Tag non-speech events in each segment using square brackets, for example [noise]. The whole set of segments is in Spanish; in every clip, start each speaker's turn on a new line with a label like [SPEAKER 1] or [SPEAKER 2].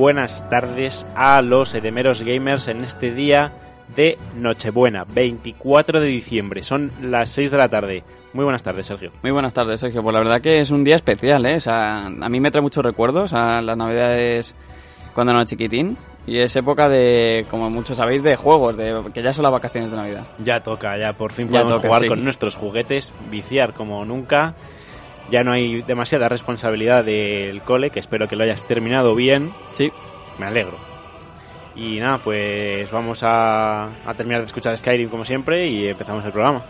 [SPEAKER 1] buenas tardes a los edemeros gamers en este día de Nochebuena, 24 de diciembre. Son las 6 de la tarde. Muy buenas tardes, Sergio.
[SPEAKER 2] Muy buenas tardes, Sergio. Pues la verdad que es un día especial, ¿eh? O sea, a mí me trae muchos recuerdos a las navidades cuando era chiquitín. Y es época de, como muchos sabéis, de juegos, de que ya son las vacaciones de Navidad.
[SPEAKER 1] Ya toca, ya por fin podemos jugar con nuestros juguetes, viciar como nunca. Ya no hay demasiada responsabilidad del cole, que espero que lo hayas terminado bien.
[SPEAKER 2] Sí.
[SPEAKER 1] Me alegro. Y nada, pues vamos a, a terminar de escuchar Skyrim como siempre y empezamos el programa.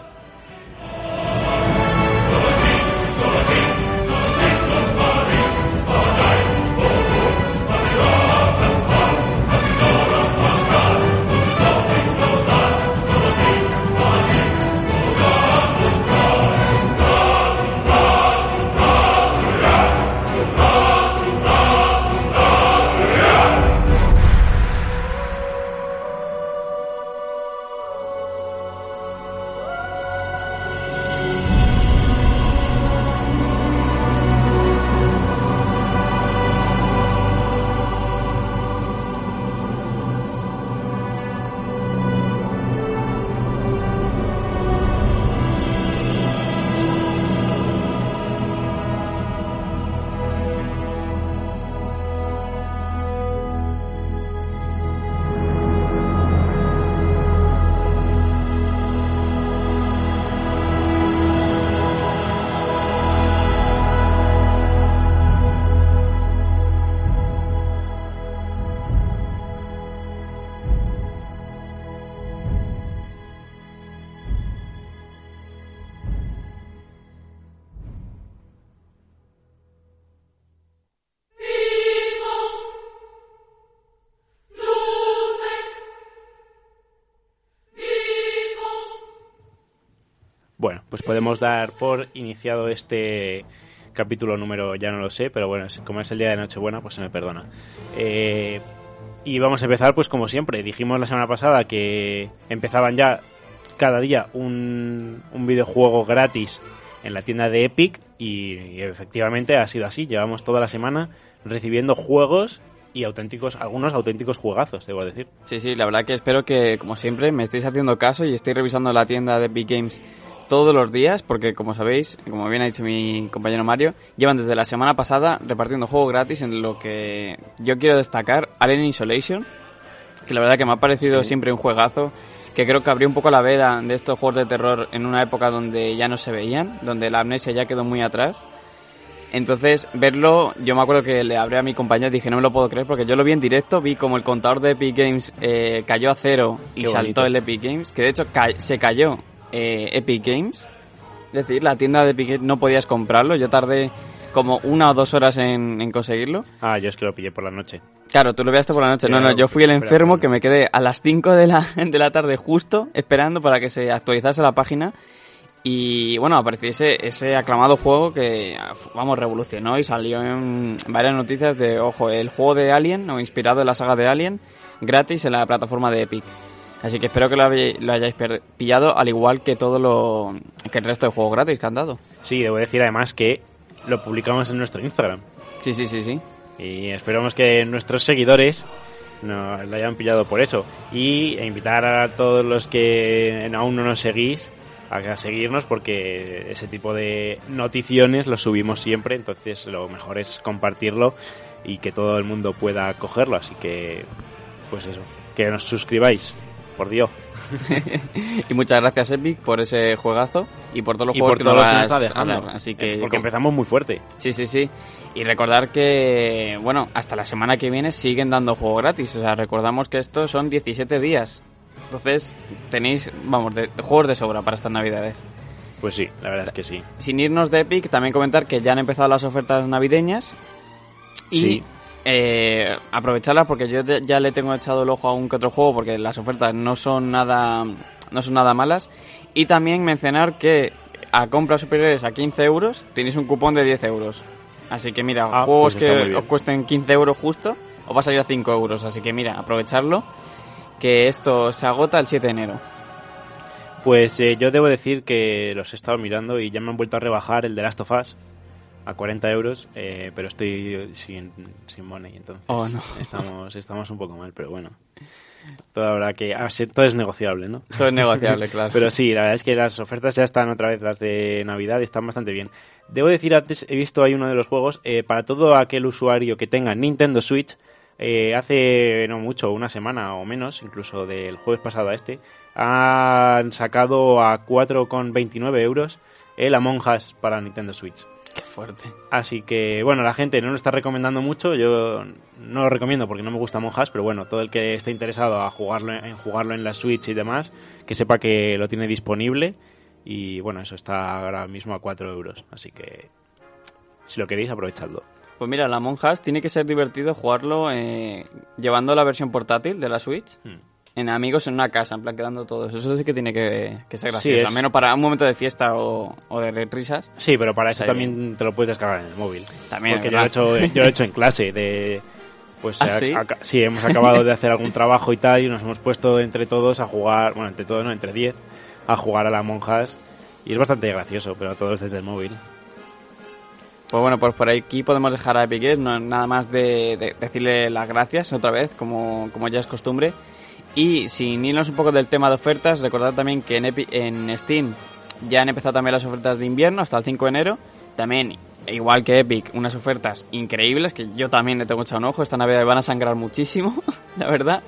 [SPEAKER 1] Pues podemos dar por iniciado este capítulo número, ya no lo sé, pero bueno, como es el día de Nochebuena, pues se me perdona. Eh, y vamos a empezar, pues como siempre, dijimos la semana pasada que empezaban ya cada día un, un videojuego gratis en la tienda de Epic y, y efectivamente ha sido así. Llevamos toda la semana recibiendo juegos y auténticos, algunos auténticos juegazos, debo decir.
[SPEAKER 2] Sí, sí, la verdad que espero que, como siempre, me estéis haciendo caso y estéis revisando la tienda de Epic Games todos los días, porque como sabéis, como bien ha dicho mi compañero Mario, llevan desde la semana pasada repartiendo juegos gratis en lo que yo quiero destacar, Alien Isolation, que la verdad que me ha parecido sí. siempre un juegazo, que creo que abrió un poco la veda de estos juegos de terror en una época donde ya no se veían, donde la amnesia ya quedó muy atrás. Entonces, verlo, yo me acuerdo que le hablé a mi compañero y dije, no me lo puedo creer, porque yo lo vi en directo, vi como el contador de Epic Games eh, cayó a cero y Qué saltó bonito. el Epic Games, que de hecho ca se cayó eh, Epic Games. Es decir, la tienda de Epic Games no podías comprarlo. Yo tardé como una o dos horas en, en, conseguirlo.
[SPEAKER 1] Ah, yo es que lo pillé por la noche.
[SPEAKER 2] Claro, tú lo pillaste por la noche. No, no, yo fui el enfermo que me quedé a las 5 de la, [laughs] de la tarde justo esperando para que se actualizase la página. Y bueno, apareció ese, ese aclamado juego que, vamos, revolucionó y salió en varias noticias de, ojo, el juego de Alien, o inspirado en la saga de Alien, gratis en la plataforma de Epic. Así que espero que lo, lo, hayáis pillado, al igual que todo lo que el resto de juegos gratis que han dado.
[SPEAKER 1] Sí, debo decir además que lo publicamos en nuestro Instagram.
[SPEAKER 2] Sí, sí, sí, sí.
[SPEAKER 1] Y esperamos que nuestros seguidores nos lo hayan pillado por eso. Y invitar a todos los que aún no nos seguís a seguirnos porque ese tipo de noticiones los subimos siempre, entonces lo mejor es compartirlo y que todo el mundo pueda cogerlo, así que pues eso, que nos suscribáis por Dios. [laughs]
[SPEAKER 2] y muchas gracias Epic por ese juegazo y por todos los y juegos
[SPEAKER 1] por
[SPEAKER 2] que
[SPEAKER 1] nos
[SPEAKER 2] vas
[SPEAKER 1] está dejando.
[SPEAKER 2] Así que
[SPEAKER 1] porque empezamos muy fuerte.
[SPEAKER 2] Sí, sí, sí. Y recordar que bueno, hasta la semana que viene siguen dando juego gratis, o sea, recordamos que estos son 17 días. Entonces, tenéis, vamos, de, de juegos de sobra para estas navidades.
[SPEAKER 1] Pues sí, la verdad es que sí.
[SPEAKER 2] Sin irnos de Epic, también comentar que ya han empezado las ofertas navideñas. Y
[SPEAKER 1] Sí.
[SPEAKER 2] Eh, aprovecharlas porque yo ya le tengo echado el ojo a un que otro juego porque las ofertas no son nada no son nada malas. Y también mencionar que a compras superiores a 15 euros tenéis un cupón de 10 euros. Así que mira
[SPEAKER 1] Ah,
[SPEAKER 2] juegos
[SPEAKER 1] pues muy
[SPEAKER 2] que os cuesten 15 euros justo os va a salir a 5 euros. Así que mira aprovecharlo que esto se agota el 7 de enero.
[SPEAKER 1] Pues eh, yo debo decir que los he estado mirando y ya me han vuelto a rebajar el de Last of Us. A 40 euros, eh, pero estoy sin, sin money, entonces
[SPEAKER 2] Oh, no. [laughs]
[SPEAKER 1] estamos, estamos un poco mal, pero bueno. Todo habrá que... ah, sí, todo es negociable, ¿no?
[SPEAKER 2] Todo es negociable, [laughs] claro.
[SPEAKER 1] Pero sí, la verdad es que las ofertas ya están otra vez las de Navidad y están bastante bien. Debo decir antes, he visto ahí uno de los juegos, eh, para todo aquel usuario que tenga Nintendo Switch, eh, hace no mucho, una semana o menos, incluso del jueves pasado a este, han sacado a 4,29 euros el Among Us para Nintendo Switch.
[SPEAKER 2] Qué fuerte.
[SPEAKER 1] Así que, bueno, la gente no lo está recomendando mucho. Yo no lo recomiendo porque no me gusta Among Us, pero bueno, todo el que esté interesado a jugarlo, en jugarlo en la Switch y demás, que sepa que lo tiene disponible. Y bueno, eso está ahora mismo a 4 euros. Así que, si lo queréis, aprovechadlo.
[SPEAKER 2] Pues mira, la Among Us tiene que ser divertido jugarlo eh, llevando la versión portátil de la Switch
[SPEAKER 1] Hmm.
[SPEAKER 2] En amigos en una casa, en plan quedando todos. Eso sí que tiene que, que ser gracioso,
[SPEAKER 1] es-
[SPEAKER 2] al menos para un momento de fiesta o, o de risas.
[SPEAKER 1] Sí, pero para eso también te lo puedes descargar en el móvil.
[SPEAKER 2] También,
[SPEAKER 1] Porque yo lo, he hecho, [laughs] yo lo he hecho en clase de... Pues
[SPEAKER 2] ¿Ah,
[SPEAKER 1] a-
[SPEAKER 2] sí?
[SPEAKER 1] sí, hemos acabado de hacer algún trabajo y tal y nos hemos puesto entre todos a jugar, bueno, entre todos no, entre 10, a jugar a la monjas y es bastante gracioso, pero todos desde el móvil.
[SPEAKER 2] Pues bueno, pues por aquí podemos dejar a Epic Games, no, nada más de, de decirle las gracias otra vez, como, como ya es costumbre. Y sin irnos un poco del tema de ofertas, recordad también que en, Epi- en Steam ya han empezado también las ofertas de invierno hasta el 5 de enero. También, igual que Epic, unas ofertas increíbles que yo también le tengo echado un ojo. Esta Navidad van a sangrar muchísimo, [laughs] la verdad.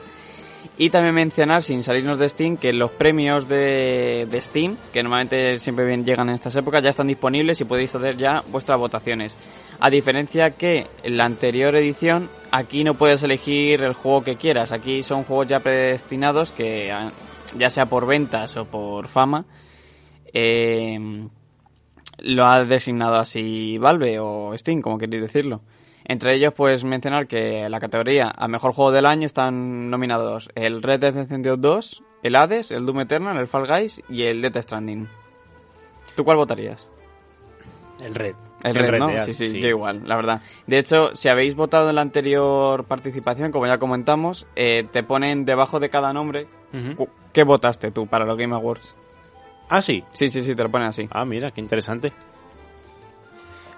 [SPEAKER 2] Y también mencionar, sin salirnos de Steam, que los premios de, de Steam, que normalmente siempre bien llegan en estas épocas, ya están disponibles y podéis hacer ya vuestras votaciones. A diferencia que en la anterior edición, aquí no puedes elegir el juego que quieras. Aquí son juegos ya predestinados que, ah, ya sea por ventas o por fama, eh, lo ha designado así Valve o Steam, como queréis decirlo. Entre ellos, pues mencionar que la categoría a mejor juego del año están nominados el Red Dead Redemption 2, el Hades, el Doom Eternal, el Fall Guys y el Death Stranding. ¿Tú cuál votarías?
[SPEAKER 1] El red.
[SPEAKER 2] El Red, ¿no? Sí, sí, yo igual, la verdad. De hecho, si habéis votado en la anterior participación, como ya comentamos, eh, te ponen debajo de cada nombre qué votaste tú para los Game Awards.
[SPEAKER 1] Ah, sí.
[SPEAKER 2] Sí, sí, sí, te lo ponen así.
[SPEAKER 1] Ah, mira, qué interesante.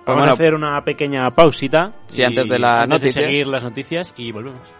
[SPEAKER 1] Vamos
[SPEAKER 2] bueno,
[SPEAKER 1] a hacer una pequeña pausita.
[SPEAKER 2] Sí,
[SPEAKER 1] y
[SPEAKER 2] antes de
[SPEAKER 1] de
[SPEAKER 2] noticias.
[SPEAKER 1] seguir las noticias y volvemos.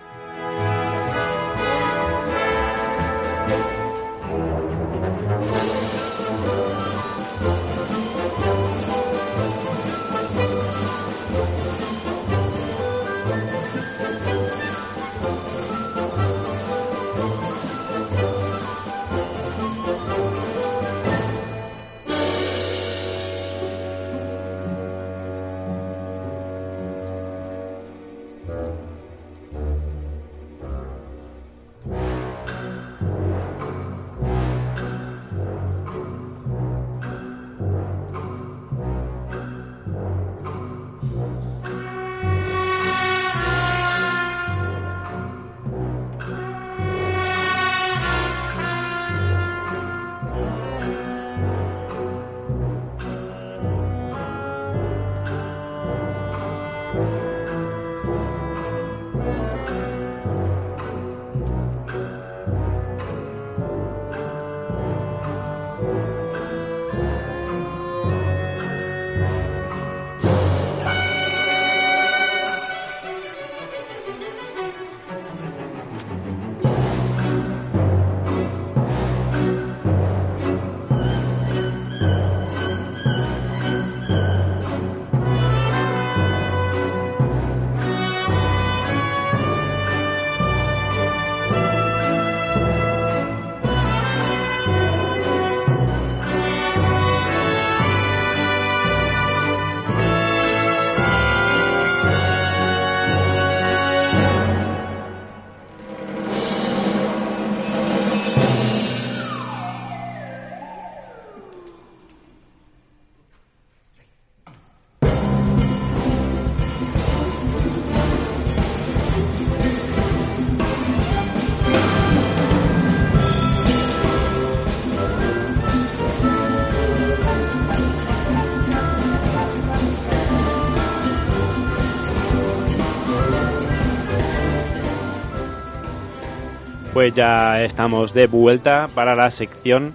[SPEAKER 1] Pues ya estamos de vuelta para la sección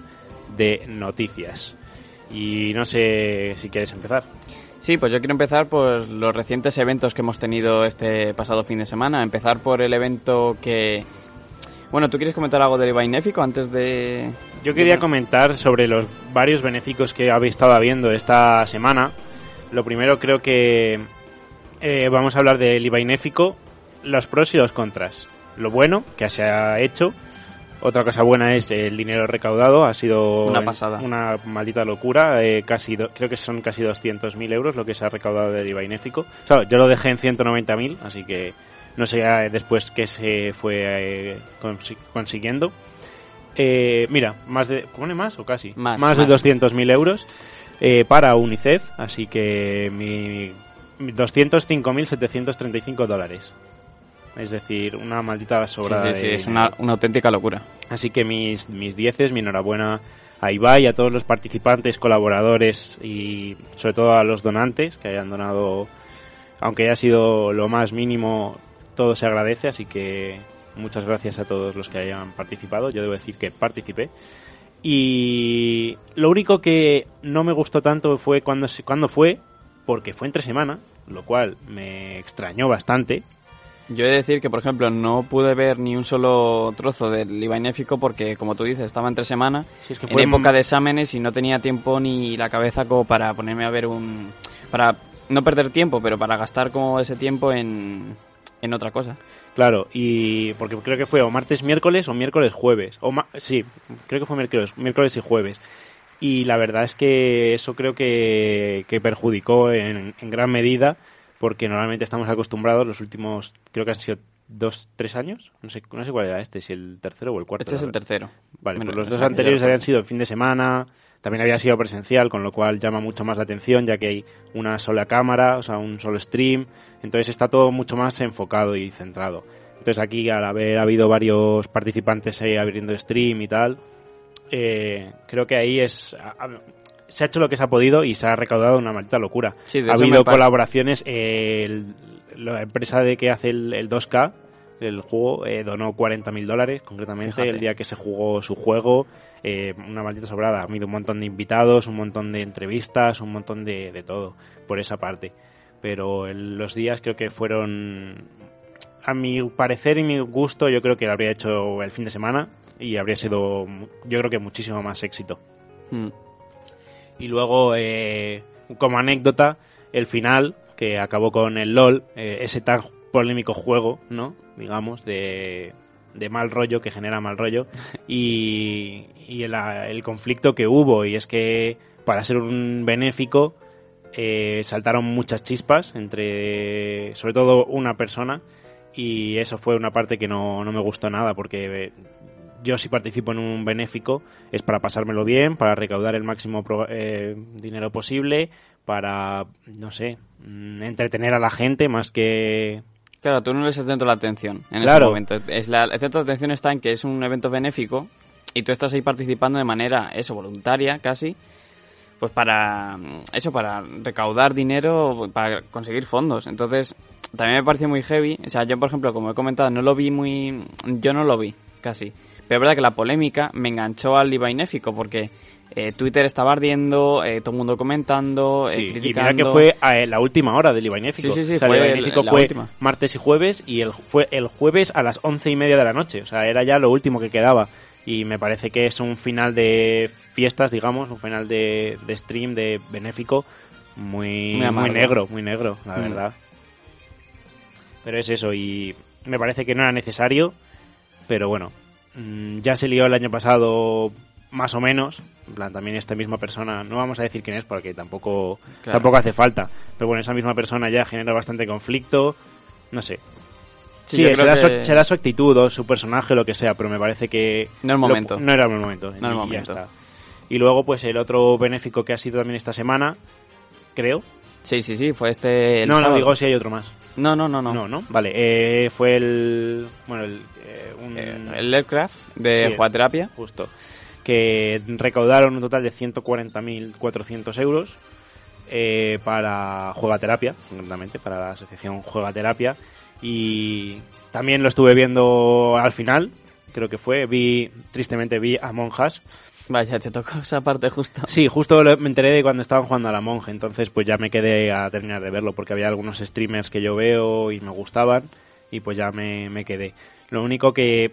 [SPEAKER 1] de noticias. Y no sé si quieres empezar.
[SPEAKER 2] Sí, pues yo quiero empezar por los recientes eventos que hemos tenido este pasado fin de semana. Empezar por el evento que... Bueno, ¿tú quieres comentar algo del Benéfico antes de...?
[SPEAKER 1] Yo quería comentar sobre los varios benéficos que habéis estado habiendo esta semana. Lo primero creo que eh, vamos a hablar del IVA inéfico, los pros y los contras. Lo bueno que se ha hecho. Otra cosa buena es el dinero recaudado. Ha sido
[SPEAKER 2] una pasada.
[SPEAKER 1] Una maldita locura. Eh, casi creo que son casi 200.000 euros lo que se ha recaudado del IVA inéfico. yo lo dejé en 190.000, así que no sé después qué se fue eh, consiguiendo. mira, más de. ¿Pone más o casi?
[SPEAKER 2] Más,
[SPEAKER 1] más de 200.000 euros para UNICEF. Así que mi 205.735 dólares. Es decir, una maldita sobra.
[SPEAKER 2] Sí, sí, es una, auténtica locura.
[SPEAKER 1] Así que mis, mis dieces, mi enhorabuena a Ibai, a todos los participantes, colaboradores y sobre todo a los donantes que hayan donado, aunque haya sido lo más mínimo, todo se agradece, así que muchas gracias a todos los que hayan participado. Yo debo decir que participé. Y lo único que no me gustó tanto fue cuando, cuando fue, porque fue entre semana, lo cual me extrañó bastante.
[SPEAKER 2] Yo he de decir que, por ejemplo, no pude ver ni un solo trozo del Inéfico porque, como tú dices, estaba entre semana,
[SPEAKER 1] es que
[SPEAKER 2] en época de exámenes y no tenía tiempo ni la cabeza como para ponerme a ver un... para no perder tiempo, pero para gastar como ese tiempo en, en otra cosa.
[SPEAKER 1] Claro, y porque creo que fue o martes, miércoles o miércoles, jueves. O sí, creo que fue miércoles, miércoles y jueves y la verdad es que eso creo que, perjudicó en, gran medida porque normalmente estamos acostumbrados los últimos, creo que han sido dos, tres años, no sé, no sé cuál era este, si el tercero o el cuarto.
[SPEAKER 2] Este es el tercero.
[SPEAKER 1] Vale, pues los dos anteriores habían sido fin de semana, también había sido presencial, con lo cual llama mucho más la atención, ya que hay una sola cámara, o sea, un solo stream, entonces está todo mucho más enfocado y centrado. Entonces aquí, al haber habido varios participantes ahí abriendo stream y tal, eh, creo que ahí es se ha hecho lo que se ha podido y se ha recaudado una maldita locura. ha habido colaboraciones, la empresa de que hace el, 2K el juego eh, donó 40.000 dólares concretamente el día que se jugó su juego. Eh, una maldita sobrada. Ha habido un montón de invitados, un montón de entrevistas, un montón de, de todo por esa parte. Pero los días creo que fueron, a mi parecer y mi gusto, yo creo que lo habría hecho el fin de semana y habría sido, yo creo que muchísimo más éxito. Hmm. Y luego, eh, como anécdota, el final, que acabó con el LOL, eh, ese tan polémico juego, ¿no? Digamos, de, de mal rollo, que genera mal rollo, [laughs] y, y el, conflicto que hubo, y es que para ser un benéfico eh, saltaron muchas chispas entre, sobre todo, una persona, y eso fue una parte que no, no me gustó nada, porque yo si participo en un benéfico es para pasármelo bien, para recaudar el máximo eh, dinero posible, para, no sé, mm, entretener a la gente más que...
[SPEAKER 2] Claro, tú no eres el centro de la atención en ese momento. Es la, el centro de atención está en que es un evento benéfico y tú estás ahí participando de manera, eso, voluntaria casi, pues para, eso, para recaudar dinero, para conseguir fondos. Entonces, también me pareció muy heavy. O sea, yo, por ejemplo, como he comentado, no lo vi muy... Yo no lo vi, casi. Pero es verdad que la polémica me enganchó al IVA inéfico porque eh, Twitter estaba ardiendo, eh, todo el mundo comentando, eh, criticando.
[SPEAKER 1] Y mira que fue a la última hora del IVA inéfico.
[SPEAKER 2] Sí, sí, sí, fue,
[SPEAKER 1] el fue martes y jueves y el, fue el jueves a las once y media de la noche. O sea, era ya lo último que quedaba. Y me parece que es un final de fiestas, digamos, un final de, stream, de benéfico, muy, muy, negro, muy negro, la mm. verdad. Pero es eso, y me parece que no era necesario, pero bueno, ya se lió el año pasado más o menos, en plan también esta misma persona, no vamos a decir quién es porque tampoco tampoco hace falta, pero bueno, esa misma persona ya genera bastante conflicto, no sé. Sí, será, su, actitud o su personaje, lo que sea, pero me parece que...
[SPEAKER 2] No el momento.
[SPEAKER 1] no era el momento.
[SPEAKER 2] No el momento.
[SPEAKER 1] Y luego, pues el otro benéfico que ha sido también esta semana, creo.
[SPEAKER 2] Sí, sí, sí, fue este...
[SPEAKER 1] no, no, digo si hay otro más.
[SPEAKER 2] No, no, no, no.
[SPEAKER 1] No, no. Vale, eh, fue el... Bueno, el
[SPEAKER 2] eh, el Aircraft de Jugaterapia.
[SPEAKER 1] Justo. Que recaudaron un total de 140.400 euros eh, para Juegaterapia, concretamente, para la asociación Juegaterapia. Y también lo estuve viendo al final, creo que fue. Vi, tristemente vi a Monjas.
[SPEAKER 2] Vaya, te tocó esa parte justo.
[SPEAKER 1] Sí, justo me enteré de cuando estaban jugando a la monja, entonces pues ya me quedé a terminar de verlo porque había algunos streamers que yo veo y me gustaban y pues ya me, me quedé. Lo único que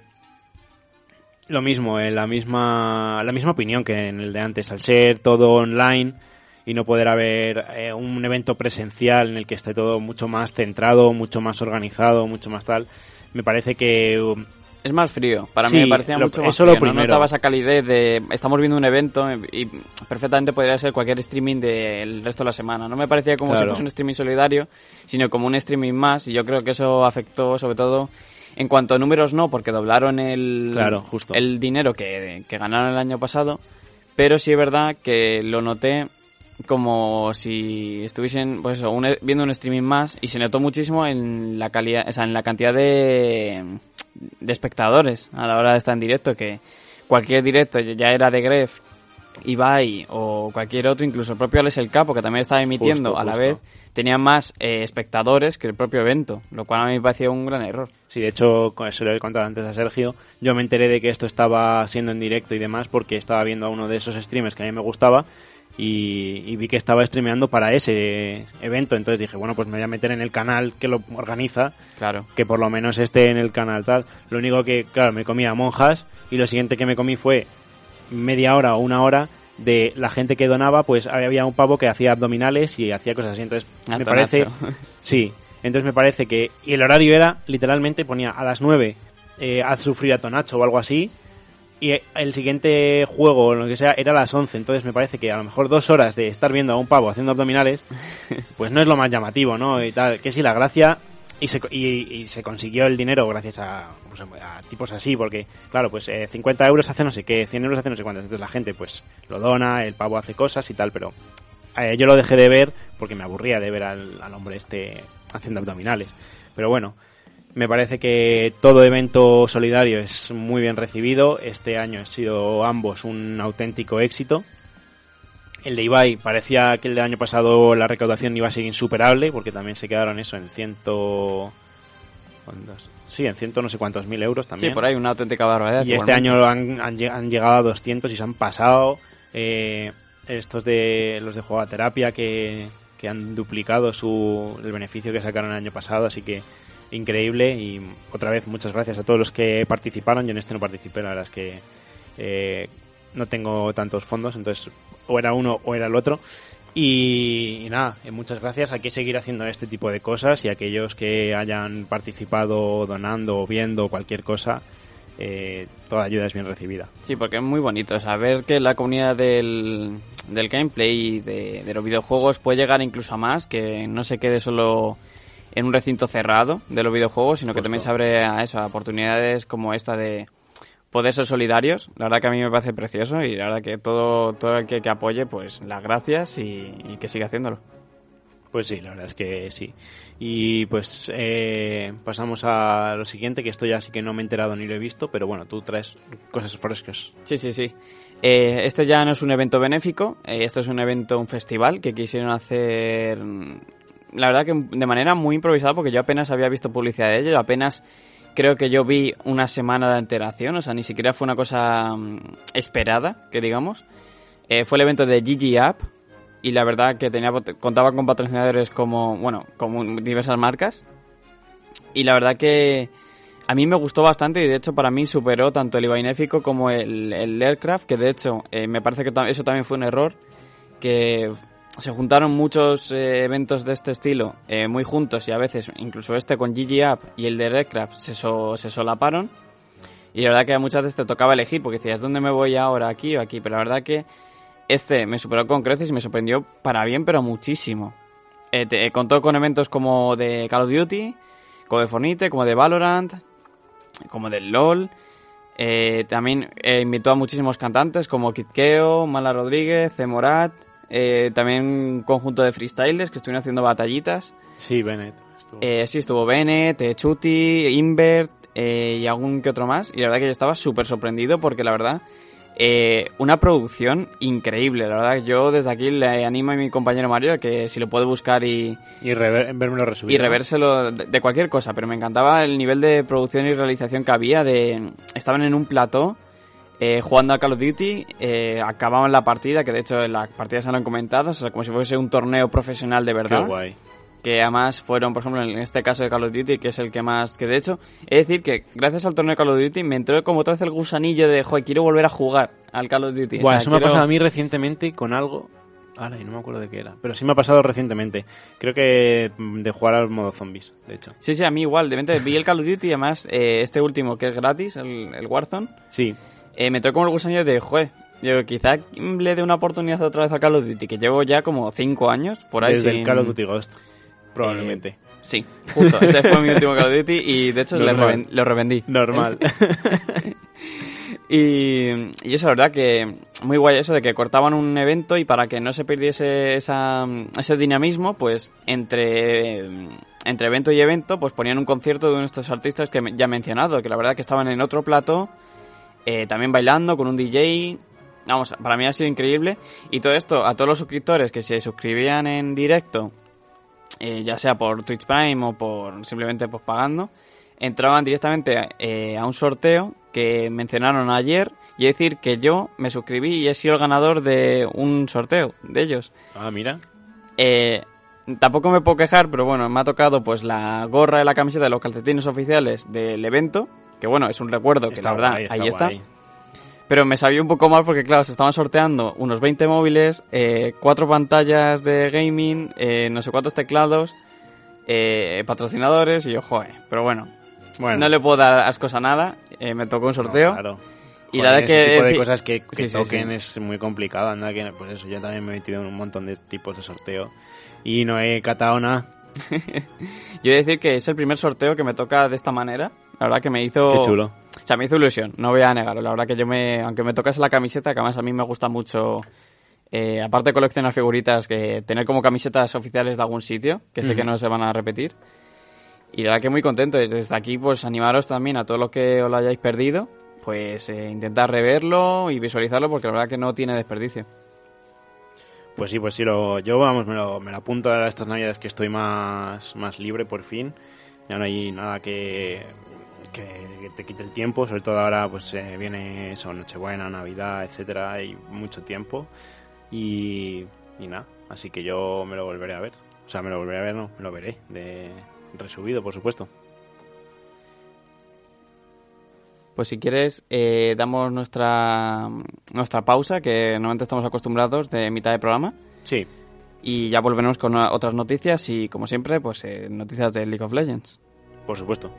[SPEAKER 1] lo mismo, en la misma la misma opinión que en el de antes, al ser todo online y no poder haber eh, un evento presencial en el que esté todo mucho más centrado, mucho más organizado, mucho más tal, me parece que um,
[SPEAKER 2] es más frío. Para
[SPEAKER 1] Sí,
[SPEAKER 2] mí me parecía
[SPEAKER 1] lo-
[SPEAKER 2] mucho más
[SPEAKER 1] eso
[SPEAKER 2] frío.
[SPEAKER 1] lo
[SPEAKER 2] No notaba esa calidez de... Estamos viendo un evento y perfectamente podría ser cualquier streaming del resto de la semana. No me parecía como si fuese un streaming solidario, sino como un streaming más. Y yo creo que eso afectó sobre todo... En cuanto a números no, porque doblaron el,
[SPEAKER 1] Claro, justo.
[SPEAKER 2] el dinero que, que ganaron el año pasado. Pero sí es verdad que lo noté como si estuviesen pues eso, un- viendo un streaming más y se notó muchísimo en la calidad, o sea, en la cantidad de, de espectadores a la hora de estar en directo, que cualquier directo ya era de Gref, Ibai o cualquier otro, incluso el propio Alex El Capo, que también estaba emitiendo
[SPEAKER 1] Justo,
[SPEAKER 2] a la
[SPEAKER 1] justo.
[SPEAKER 2] vez, tenía más eh, espectadores que el propio evento, lo cual a mí me pareció un gran error.
[SPEAKER 1] Sí, de hecho, eso lo he contado antes a Sergio, yo me enteré de que esto estaba siendo en directo y demás porque estaba viendo a uno de esos streamers que a mí me gustaba y, y vi que estaba streameando para ese evento, entonces dije, bueno, pues me voy a meter en el canal que lo organiza,
[SPEAKER 2] Claro.
[SPEAKER 1] que por lo menos esté en el canal tal. Lo único que, claro, me comía monjas y lo siguiente que me comí fue media hora o una hora de la gente que donaba, pues había un pavo que hacía abdominales y hacía cosas así, entonces me parece...
[SPEAKER 2] Nacho. [laughs]
[SPEAKER 1] Sí, entonces me parece que. Y el horario era, literalmente, ponía a las 9, eh, haz sufrir a Tonacho o algo así. Y el siguiente juego o lo que sea era a las 11. Entonces me parece que a lo mejor dos horas de estar viendo a un pavo haciendo abdominales, [laughs] pues no es lo más llamativo, ¿no? Y tal. Que sí, la gracia. Y se, y, y se consiguió el dinero gracias a, pues, a tipos así, porque, claro, pues eh, 50 euros hace no sé qué, 100 euros hace no sé cuánto. Entonces la gente, pues, lo dona, el pavo hace cosas y tal, pero eh, yo lo dejé de ver porque me aburría de ver al, al hombre este haciendo abdominales. Pero bueno, me parece que todo evento solidario es muy bien recibido. Este año han sido ambos un auténtico éxito. El de Ibai parecía que el del año pasado la recaudación iba a ser insuperable porque también se quedaron eso en ciento... ¿cuántos? Sí, en ciento no sé cuántos mil euros también.
[SPEAKER 2] Sí, por ahí una auténtica barbaridad.
[SPEAKER 1] Y este año han llegado a 200 y se han pasado. Eh, estos de los de Juego a Terapia que, que han duplicado su, el beneficio que sacaron el año pasado. Así que increíble. Y otra vez, muchas gracias a todos los que participaron. Yo en este no participé, la verdad es que eh, no tengo tantos fondos. Entonces, o era uno o era el otro. Y, nada, eh, muchas gracias. Hay que seguir haciendo este tipo de cosas y aquellos que hayan participado donando o viendo cualquier cosa, eh, toda ayuda es bien recibida.
[SPEAKER 2] Sí, porque es muy bonito saber que la comunidad del, del gameplay y de los videojuegos puede llegar incluso a más, que no se quede solo en un recinto cerrado de los videojuegos, sino que también se abre a eso, a oportunidades como esta de poder ser solidarios. La verdad que a mí me parece precioso y la verdad que todo, todo el que, que apoye, pues las gracias y, y que siga haciéndolo.
[SPEAKER 1] Pues sí, la verdad es que sí. Y pues eh, pasamos a lo siguiente, que esto ya sí que no me he enterado ni lo he visto, pero bueno, tú traes cosas frescas.
[SPEAKER 2] Sí, sí, sí. Eh, este ya no es un evento benéfico, eh, esto es un evento, un festival que quisieron hacer, la verdad que de manera muy improvisada, porque yo apenas había visto publicidad de ello, apenas creo que yo vi una semana de antelación, o sea, ni siquiera fue una cosa mm, esperada, que digamos. Eh, fue el evento de Gigi App y la verdad que tenía contaba con patrocinadores como, bueno, como diversas marcas. Y la verdad que a mí me gustó bastante y de hecho para mí superó tanto el Ibainéfico como el, el Aircraft, que de hecho eh, me parece que eso también fue un error, que se juntaron muchos eh, eventos de este estilo eh, muy juntos y a veces incluso este con Gigi App y el de Aircraft se, se solaparon. Y la verdad que muchas veces te tocaba elegir porque decías, ¿dónde me voy ahora? ¿Aquí o aquí? Pero la verdad que este me superó con creces y me sorprendió para bien, pero muchísimo. Eh, contó con eventos como de Call of Duty, como de Fornite, como de Valorant, como del LOL. También invitó a muchísimos cantantes como Kid Keo, Mala Rodríguez, Zemorat. Eh, también un conjunto de freestylers que estuvieron haciendo batallitas.
[SPEAKER 1] Sí, Bennett. estuvo.
[SPEAKER 2] Eh, sí, estuvo Bennett, eh, Chuti, Invert eh, y algún que otro más. Y la verdad que yo estaba súper sorprendido porque la verdad, una producción increíble. La verdad, yo desde aquí le animo a mi compañero Mario a que si lo puede buscar y,
[SPEAKER 1] Y rever, resubido.
[SPEAKER 2] y revérselo de, de cualquier cosa. Pero me encantaba el nivel de producción y realización que había. De, estaban en un plató eh, jugando a Call of Duty, eh, acababan la partida, que de hecho en las partidas se han comentado, o sea, como si fuese un torneo profesional de verdad.
[SPEAKER 1] Qué guay.
[SPEAKER 2] Que además fueron, por ejemplo, en este caso de Call of Duty, que es el que más. Que de hecho, es decir, que gracias al torneo de Call of Duty me entró como otra vez el gusanillo de, joder, quiero volver a jugar al Call of Duty. O
[SPEAKER 1] Buah,
[SPEAKER 2] sea,
[SPEAKER 1] eso me ha pasado a mí recientemente con algo. Ahora, y no me acuerdo de qué era. Pero sí me ha pasado recientemente. Creo que mm, de jugar al modo zombies, de hecho.
[SPEAKER 2] Sí, sí, a mí igual. De repente vi el Call of Duty y además eh, este último, que es gratis, el, el Warzone,
[SPEAKER 1] Sí,
[SPEAKER 2] eh, me como el gusanillo de, joder, yo quizá le dé una oportunidad otra vez a Call of Duty, que llevo ya como 5 años por ahí
[SPEAKER 1] desde
[SPEAKER 2] sin-
[SPEAKER 1] el Call of Duty Ghost. Probablemente.
[SPEAKER 2] Sí, justo. Ese fue mi último Call of Duty y de hecho le lo revendí.
[SPEAKER 1] Normal. [laughs]
[SPEAKER 2] Y, y eso, la verdad que muy guay eso de que cortaban un evento y para que no se perdiese esa, ese dinamismo, pues entre, entre evento y evento, pues ponían un concierto de nuestros artistas que ya he mencionado, que la verdad que estaban en otro plato, eh, también bailando con un DJ. Vamos, para mí ha sido increíble. Y todo esto, a todos los suscriptores que se suscribían en directo, eh, ya sea por Twitch Prime o por simplemente pues pagando, entraban directamente eh, a un sorteo que mencionaron ayer y es decir que yo me suscribí y he sido el ganador de un sorteo de ellos.
[SPEAKER 1] Ah, mira.
[SPEAKER 2] Eh, tampoco me puedo quejar, pero bueno, me ha tocado pues la gorra y la camiseta de los calcetines oficiales del evento, que bueno, es un recuerdo que
[SPEAKER 1] Está
[SPEAKER 2] la verdad
[SPEAKER 1] guay,
[SPEAKER 2] ahí está.
[SPEAKER 1] guay.
[SPEAKER 2] Pero me sabía un poco mal porque, claro, se estaban sorteando unos 20 móviles, eh, cuatro pantallas de gaming, eh, no sé cuántos teclados, eh, patrocinadores y yo, joder. Pero bueno,
[SPEAKER 1] Bueno,
[SPEAKER 2] no le puedo dar ascos a nada. eh, me tocó un sorteo.
[SPEAKER 1] no, claro.
[SPEAKER 2] Y
[SPEAKER 1] Joder,
[SPEAKER 2] la verdad que...
[SPEAKER 1] tipo de cosas que, que
[SPEAKER 2] Sí, sí,
[SPEAKER 1] toquen
[SPEAKER 2] sí.
[SPEAKER 1] es muy complicado. Anda, que, pues eso, yo también me he metido en un montón de tipos de sorteo. Y no he catado nada. [laughs]
[SPEAKER 2] Yo he de decir que es el primer sorteo que me toca de esta manera. La verdad que me hizo...
[SPEAKER 1] Qué chulo.
[SPEAKER 2] O sea, me hizo ilusión, no voy a negarlo. La verdad que yo me... Aunque me tocase la camiseta, que además a mí me gusta mucho... eh, aparte de coleccionar figuritas, que tener como camisetas oficiales de algún sitio, que sé que no se van a repetir. Y la verdad que muy contento. Desde aquí, pues animaros también a todo lo que os lo hayáis perdido. Pues eh, intentar reverlo y visualizarlo, porque la verdad que no tiene desperdicio.
[SPEAKER 1] Pues sí, pues sí, lo, yo vamos, me lo, me lo apunto a estas navidades que estoy más, más libre por fin. Ya no hay nada que, que, te quite el tiempo, sobre todo ahora pues eh, viene eso, Nochebuena, Navidad, etcétera, hay mucho tiempo. Y, y nada, así que yo me lo volveré a ver. O sea, me lo volveré a ver, no, me lo veré, de resubido, por supuesto.
[SPEAKER 2] Pues si quieres, eh, damos nuestra, nuestra pausa, que normalmente estamos acostumbrados de mitad de programa.
[SPEAKER 1] Sí,
[SPEAKER 2] Y ya volveremos con otras noticias y, como siempre, pues eh, noticias de League of Legends.
[SPEAKER 1] por supuesto.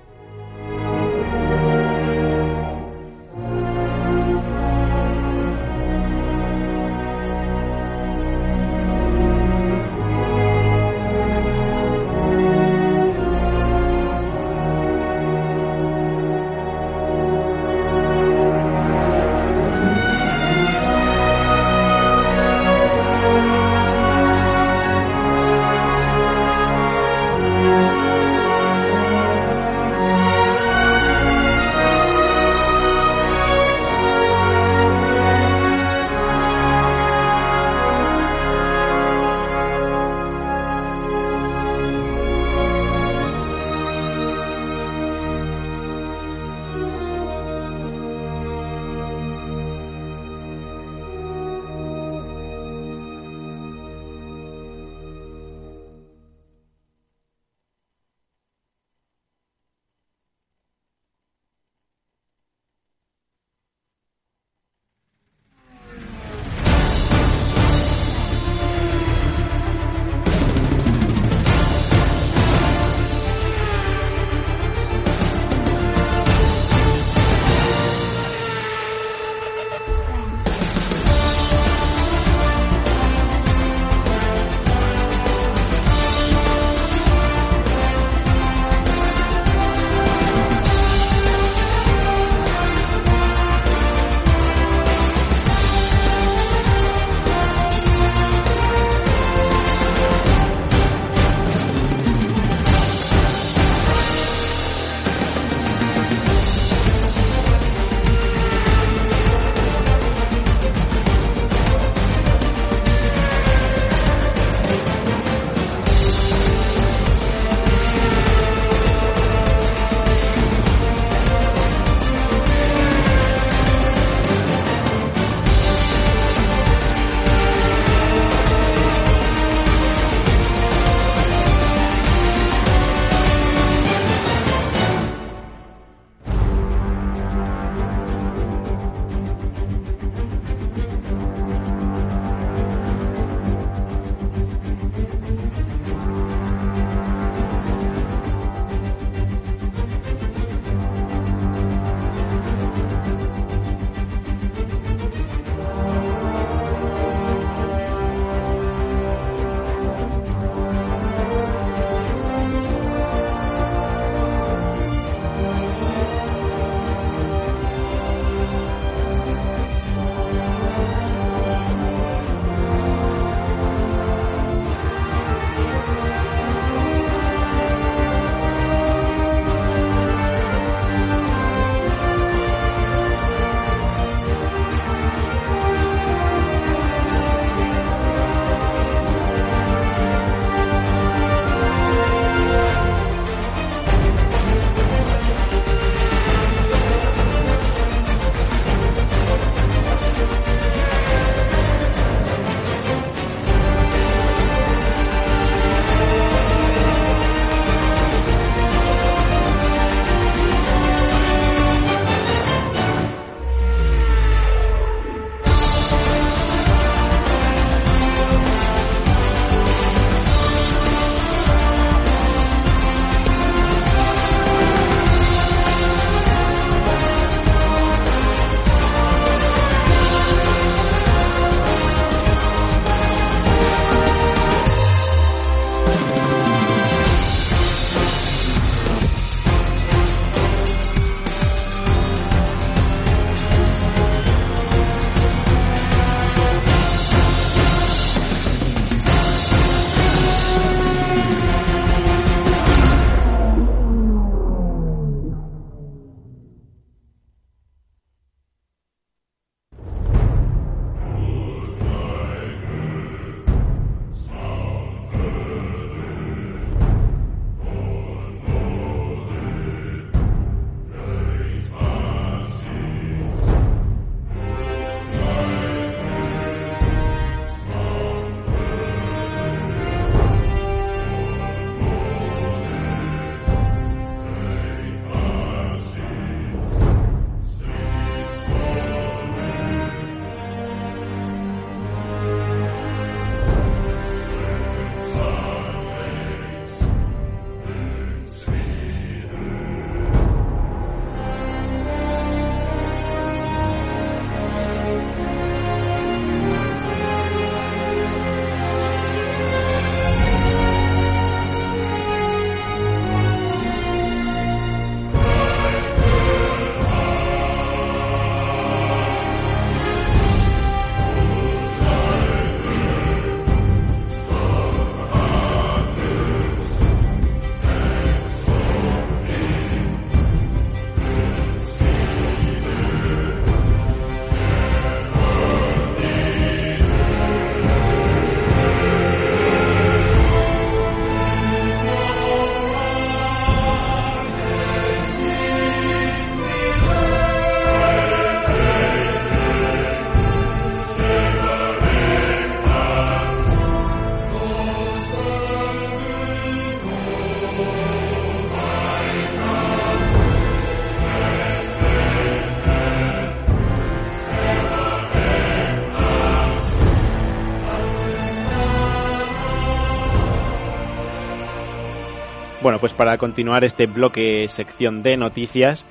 [SPEAKER 1] Pues para continuar este bloque sección de noticias,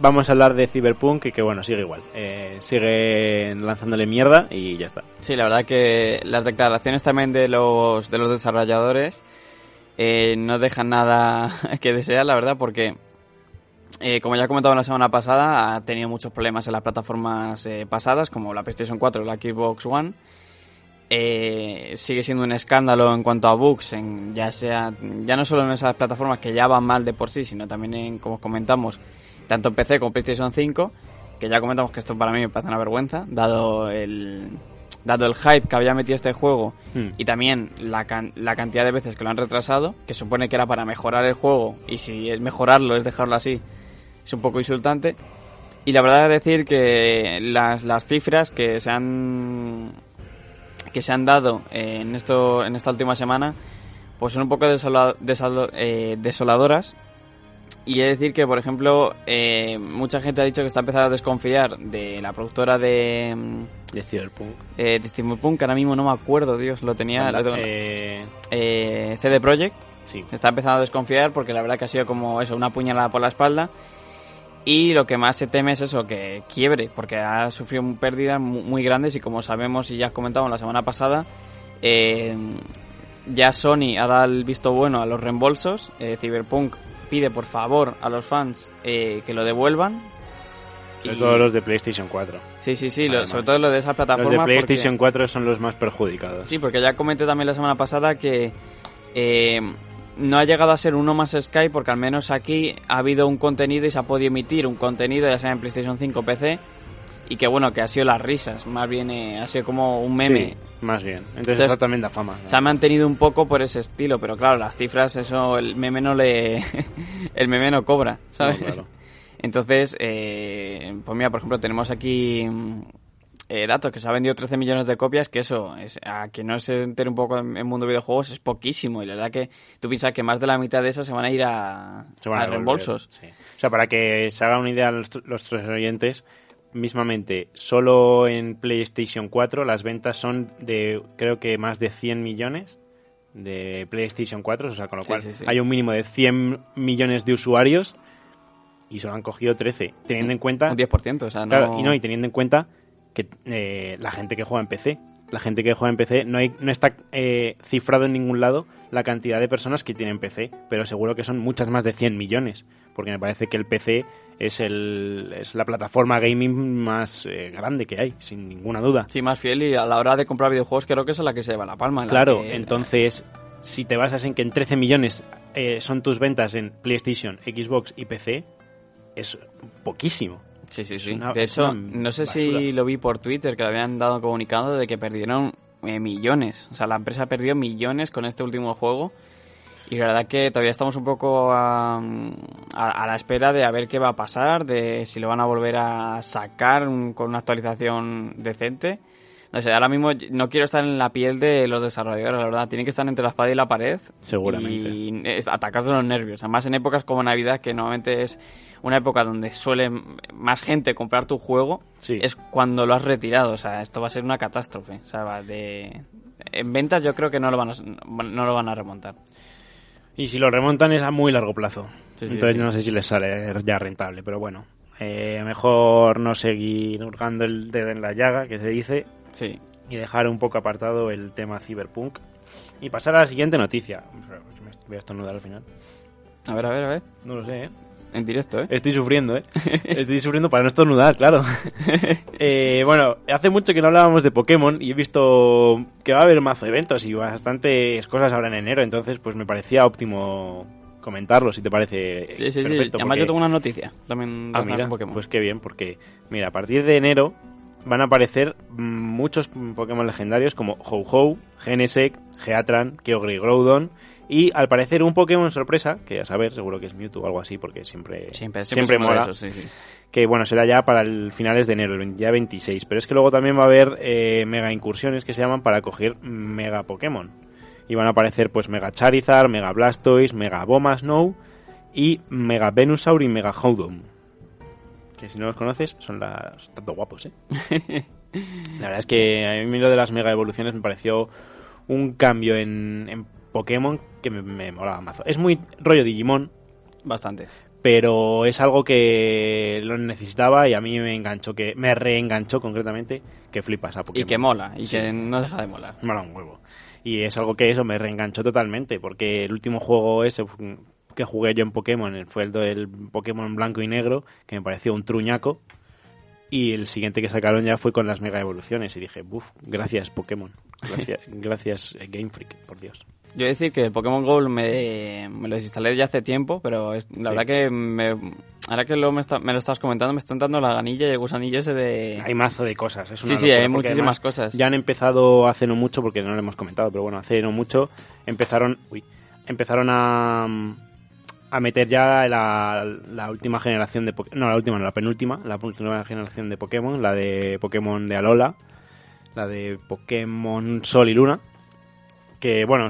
[SPEAKER 1] vamos a hablar de Cyberpunk y que bueno, sigue igual. Eh, sigue lanzándole mierda y ya está.
[SPEAKER 2] Sí, la verdad que las declaraciones también de los, de los desarrolladores eh, no dejan nada [laughs] que desear, la verdad, porque eh, como ya comentaba la semana pasada, ha tenido muchos problemas en las plataformas pasadas, como la PlayStation 4 y la Xbox One. Eh, sigue siendo un escándalo en cuanto a bugs, en, ya sea ya no solo en esas plataformas que ya van mal de por sí, sino también en, como comentamos, tanto en PC como PlayStation 5, que ya comentamos que esto para mí me parece una vergüenza, dado el, dado el hype que había metido este juego
[SPEAKER 1] Hmm.
[SPEAKER 2] y también la, can- la cantidad de veces que lo han retrasado, que supone que era para mejorar el juego y si es mejorarlo es dejarlo así, es un poco insultante. Y la verdad es decir que las, las cifras que se han que se han dado eh, en esto en esta última semana pues son un poco desola- desalo- eh, desoladoras y he de decir que por ejemplo eh, mucha gente ha dicho que está empezando a desconfiar de la productora de mm,
[SPEAKER 1] De Cyberpunk.
[SPEAKER 2] eh, de Cyberpunk, que ahora mismo no me acuerdo, Dios, lo tenía. lo tengo-
[SPEAKER 1] Eh,
[SPEAKER 2] eh, CD Projekt.
[SPEAKER 1] sí.
[SPEAKER 2] Está empezando a desconfiar porque la verdad que ha sido como eso, una puñalada por la espalda. Y lo que más se teme es eso, que quiebre, porque ha sufrido pérdidas mu- muy grandes y como sabemos y ya has comentado la semana pasada, eh, ya Sony ha dado el visto bueno a los reembolsos. Eh, Cyberpunk pide por favor a los fans eh, que lo devuelvan.
[SPEAKER 1] Sobre
[SPEAKER 2] Y-
[SPEAKER 1] todo los de PlayStation 4.
[SPEAKER 2] Sí, sí, sí, lo- sobre todo lo de esa
[SPEAKER 1] Los
[SPEAKER 2] plataforma.
[SPEAKER 1] de
[SPEAKER 2] porque-
[SPEAKER 1] PlayStation 4 son los más perjudicados.
[SPEAKER 2] Sí, porque ya comenté también la semana pasada que eh, no ha llegado a ser uno más Sky porque al menos aquí ha habido un contenido y se ha podido emitir un contenido ya sea en PlayStation 5 o PC y que bueno, que ha sido las risas, más bien eh, ha sido como un meme.
[SPEAKER 1] Sí, más bien. Entonces,
[SPEAKER 2] Entonces,
[SPEAKER 1] eso también da fama. ¿no?
[SPEAKER 2] Se ha mantenido un poco por ese estilo, pero claro, las cifras, eso el meme no le. [laughs] el meme no cobra, ¿sabes?
[SPEAKER 1] No, claro.
[SPEAKER 2] Entonces, eh, pues mira, por ejemplo, tenemos aquí eh, datos que se ha vendido 13 millones de copias, que eso, es, a quien no se entere un poco en el mundo de videojuegos, es poquísimo. Y la verdad que tú piensas que más de la mitad de esas se van a ir a,
[SPEAKER 1] Se van
[SPEAKER 2] a reembolsos.
[SPEAKER 1] sí. O sea, para que se haga una idea los, los tres oyentes, mismamente, solo en PlayStation 4 las ventas son de, creo que más de 100 millones de PlayStation 4, o sea, con lo cual
[SPEAKER 2] sí, sí.
[SPEAKER 1] hay un mínimo de 100 millones de usuarios y solo han cogido 13, teniendo en cuenta...
[SPEAKER 2] Un 10%, o sea, no...
[SPEAKER 1] Claro, y no, y teniendo en cuenta que eh, la gente que juega en PC, la gente que juega en PC, no, hay, no está eh, cifrado en ningún lado la cantidad de personas que tienen PC, pero seguro que son muchas más de 100 millones, porque me parece que el PC es, el, es la plataforma gaming más eh, grande que hay, sin ninguna duda.
[SPEAKER 2] Sí, más fiel y a la hora de comprar videojuegos creo que es la que se lleva la palma. en la
[SPEAKER 1] Claro,
[SPEAKER 2] que-
[SPEAKER 1] entonces, si te basas en que en 13 millones eh, son tus ventas en PlayStation, Xbox y PC, es poquísimo.
[SPEAKER 2] Sí, sí, sí.
[SPEAKER 1] una-
[SPEAKER 2] de hecho, no sé
[SPEAKER 1] basura.
[SPEAKER 2] si lo vi por Twitter que le habían dado comunicado de que perdieron eh, millones. O sea, la empresa perdió millones con este último juego. Y la verdad que todavía estamos un poco a, a- a la espera de a ver qué va a pasar, de si lo van a volver a sacar un- con una actualización decente. No sé, ahora mismo no quiero estar en la piel de los desarrolladores, la verdad. Tienen que estar entre la espada y la pared.
[SPEAKER 1] Seguramente.
[SPEAKER 2] Y atacarse los nervios. Además, en épocas como Navidad, que normalmente es una época donde suele más gente comprar tu juego,
[SPEAKER 1] Sí.
[SPEAKER 2] es cuando lo has retirado. O sea, esto va a ser una catástrofe. O sea, de... En ventas yo creo que no lo van a, no lo van a remontar.
[SPEAKER 1] Y si lo remontan es a muy largo plazo.
[SPEAKER 2] Sí,
[SPEAKER 1] Entonces
[SPEAKER 2] sí.
[SPEAKER 1] no sé si les sale ya rentable, pero bueno. Eh, mejor no seguir hurgando el dedo en la llaga, que se dice,
[SPEAKER 2] Sí.
[SPEAKER 1] y dejar un poco apartado el tema cyberpunk. Y pasar a la siguiente noticia. Me voy a estornudar al final.
[SPEAKER 2] A ver, a ver, a ver.
[SPEAKER 1] No lo sé, ¿eh?
[SPEAKER 2] En directo, ¿eh?
[SPEAKER 1] Estoy sufriendo, ¿eh? [laughs] Estoy sufriendo para no estornudar, claro. [laughs] Eh, bueno, hace mucho que no hablábamos de Pokémon y he visto que va a haber mazo de eventos y bastantes cosas ahora en enero, entonces pues me parecía óptimo comentarlo, si te parece
[SPEAKER 2] Sí, sí, sí. Además
[SPEAKER 1] porque-
[SPEAKER 2] yo tengo una noticia. También
[SPEAKER 1] Ah, mira,
[SPEAKER 2] Pokémon.
[SPEAKER 1] pues qué bien, porque mira, a partir de enero van a aparecer muchos Pokémon legendarios como Ho-Ho, Genesect, Geatran, Kyogre y Groudon y al parecer un Pokémon sorpresa, que a saber, seguro que es Mewtwo o algo así, porque siempre,
[SPEAKER 2] Siempre,
[SPEAKER 1] mola,
[SPEAKER 2] esos, sí, sí.
[SPEAKER 1] que bueno, será ya para el finales de enero, el 20 ya 26, pero es que luego también va a haber eh, mega incursiones que se llaman para coger mega Pokémon. Y van a aparecer pues Mega Charizard, Mega Blastoise, Mega Bomasnow y Mega Venusaur y Mega Houndoom. Que si no los conoces, son las tanto guapos, ¿eh? [laughs] La verdad es que a mí lo de las mega evoluciones me pareció un cambio en, en Pokémon que me, me molaba mazo. Es muy rollo Digimon,
[SPEAKER 2] Bastante.
[SPEAKER 1] pero es algo que lo necesitaba y a mí me enganchó, que me reenganchó concretamente, que flipas a
[SPEAKER 2] Y
[SPEAKER 1] Pokémon.
[SPEAKER 2] que mola, y
[SPEAKER 1] Sí.
[SPEAKER 2] que no deja de molar.
[SPEAKER 1] Mola un huevo. Y es algo que eso me reenganchó totalmente, porque el último juego ese que jugué yo en Pokémon fue el del Pokémon blanco y negro, que me pareció un truñaco. Y el siguiente que sacaron ya fue con las mega evoluciones. Y dije, buf, gracias Pokémon. Gracias, [laughs] gracias eh, Game Freak, por Dios.
[SPEAKER 2] Yo he de decir que el Pokémon GO me, me lo desinstalé ya hace tiempo, pero es- la
[SPEAKER 1] Sí.
[SPEAKER 2] verdad que me, ahora que lo me, está- me lo estás comentando me están dando la ganilla y el gusanillo ese de...
[SPEAKER 1] Hay mazo de cosas. Es una
[SPEAKER 2] sí, sí, hay muchísimas cosas.
[SPEAKER 1] Ya han empezado hace no mucho, porque no lo hemos comentado, pero bueno, hace no mucho empezaron, uy, empezaron a, a meter ya la, última generación de Pokémon, no, la última, no, la penúltima, la última generación de Pokémon, la de Pokémon de Alola, la de Pokémon Sol y Luna, que bueno,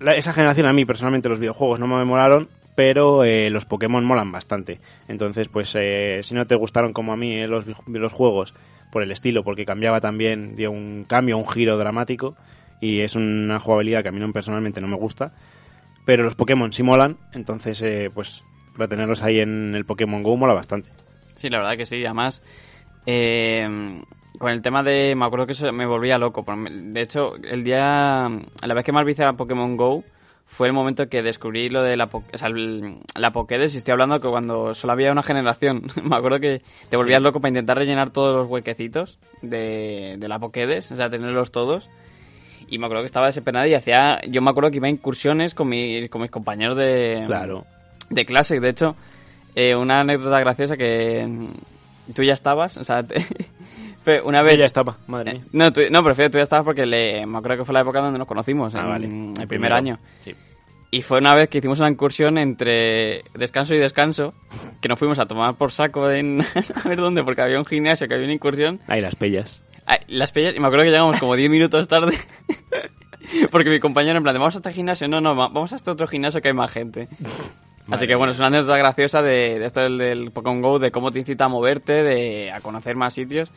[SPEAKER 1] la- esa generación a mí personalmente los videojuegos no me molaron, pero eh, los Pokémon molan bastante. Entonces, pues eh, si no te gustaron como a mí eh, los, los juegos por el estilo, porque cambiaba también, dio un cambio, un giro dramático y es una jugabilidad que a mí no, personalmente no me gusta, pero los Pokémon sí molan, entonces eh, pues para tenerlos ahí en el Pokémon Go mola bastante.
[SPEAKER 2] Sí, la verdad que sí. Además, eh, con el tema de... Me acuerdo que eso me volvía loco. De hecho, el día... La vez que más vicié a Pokémon GO fue el momento que descubrí lo de la, po- o sea, el- la Pokédex y estoy hablando que cuando solo había una generación. [laughs] me acuerdo que te volvías loco para intentar rellenar todos los huequecitos de, de la Pokédex, o sea, tenerlos todos. Y me acuerdo que estaba desesperado y hacía... Yo me acuerdo que iba a incursiones con mis, con mis compañeros de
[SPEAKER 1] Claro.
[SPEAKER 2] de clase. De hecho, eh, una anécdota graciosa que mm, tú ya estabas, o sea, te- [laughs] una vez...
[SPEAKER 1] ya estaba, madre
[SPEAKER 2] Eh,
[SPEAKER 1] mía.
[SPEAKER 2] no, tú, no, prefiero tú ya estabas porque le, me acuerdo que fue la época donde nos conocimos,
[SPEAKER 1] Ah,
[SPEAKER 2] en
[SPEAKER 1] vale.
[SPEAKER 2] el primer
[SPEAKER 1] Primero.
[SPEAKER 2] año.
[SPEAKER 1] Sí.
[SPEAKER 2] Y fue una vez que hicimos una incursión entre descanso y descanso, que nos fuimos a tomar por saco en [laughs] a ver dónde, porque había un gimnasio, que había una incursión.
[SPEAKER 1] Ahí las pellas.
[SPEAKER 2] Las pellas, y me acuerdo que llegamos como 10 minutos tarde, [laughs] porque mi compañero en plan, de, vamos a este gimnasio, no, no, va- vamos a este otro gimnasio que hay más gente. Así
[SPEAKER 1] Madre
[SPEAKER 2] que bueno, es una anécdota graciosa de, de esto del, del Pokémon GO, de cómo te incita a moverte, de a conocer más sitios.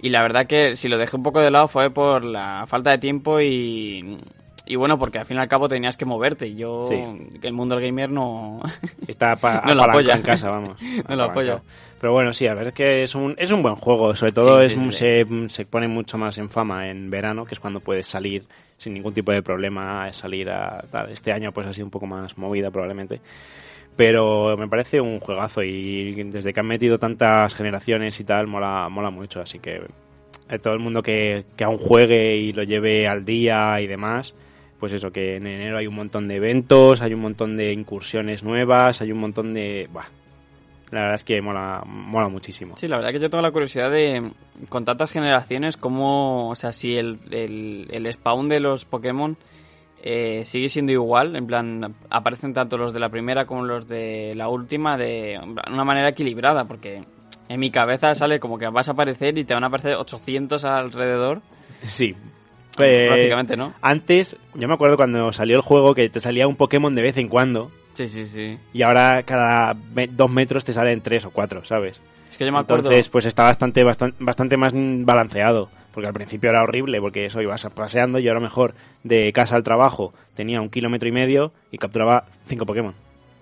[SPEAKER 2] Y la verdad que si lo dejé un poco de lado fue por la falta de tiempo y, y bueno, porque al fin y al cabo tenías que moverte. Y yo,
[SPEAKER 1] Sí.
[SPEAKER 2] el mundo del gamer no... [laughs]
[SPEAKER 1] Está pa [laughs] [laughs]
[SPEAKER 2] No lo apoya.
[SPEAKER 1] en casa, vamos.
[SPEAKER 2] No lo apoya.
[SPEAKER 1] Pero bueno, sí, a ver, es que es un, es un buen juego. Sobre todo
[SPEAKER 2] Sí,
[SPEAKER 1] es,
[SPEAKER 2] sí.
[SPEAKER 1] Se, se pone mucho más en fama en verano, que es cuando puedes salir sin ningún tipo de problema, salir a tal. Este año pues ha sido un poco más movida probablemente. Pero me parece un juegazo y desde que han metido tantas generaciones y tal, mola, mola mucho. Así que eh, todo el mundo que, que aún juegue y lo lleve al día y demás, pues eso, que en enero hay un montón de eventos, hay un montón de incursiones nuevas, hay un montón de... Buah, la verdad es que mola, mola muchísimo.
[SPEAKER 2] Sí, la verdad que yo tengo la curiosidad de, con tantas generaciones, cómo, o sea, si el, el, el spawn de los Pokémon eh, sigue siendo igual, en plan, aparecen tanto los de la primera como los de la última de una manera equilibrada, porque en mi cabeza sale como que vas a aparecer y te van a aparecer 800 alrededor,
[SPEAKER 1] Sí. Eh,
[SPEAKER 2] prácticamente, ¿no?
[SPEAKER 1] Antes, yo me acuerdo cuando salió el juego que te salía un Pokémon de vez en cuando
[SPEAKER 2] Sí, sí, sí.
[SPEAKER 1] y ahora cada dos metros te salen tres o cuatro, ¿sabes?
[SPEAKER 2] Es que yo me acuerdo...
[SPEAKER 1] Entonces, pues está bastante, bastante, bastante más balanceado. Porque al principio era horrible, porque eso ibas paseando y ahora mejor de casa al trabajo tenía un kilómetro y medio y capturaba cinco Pokémon.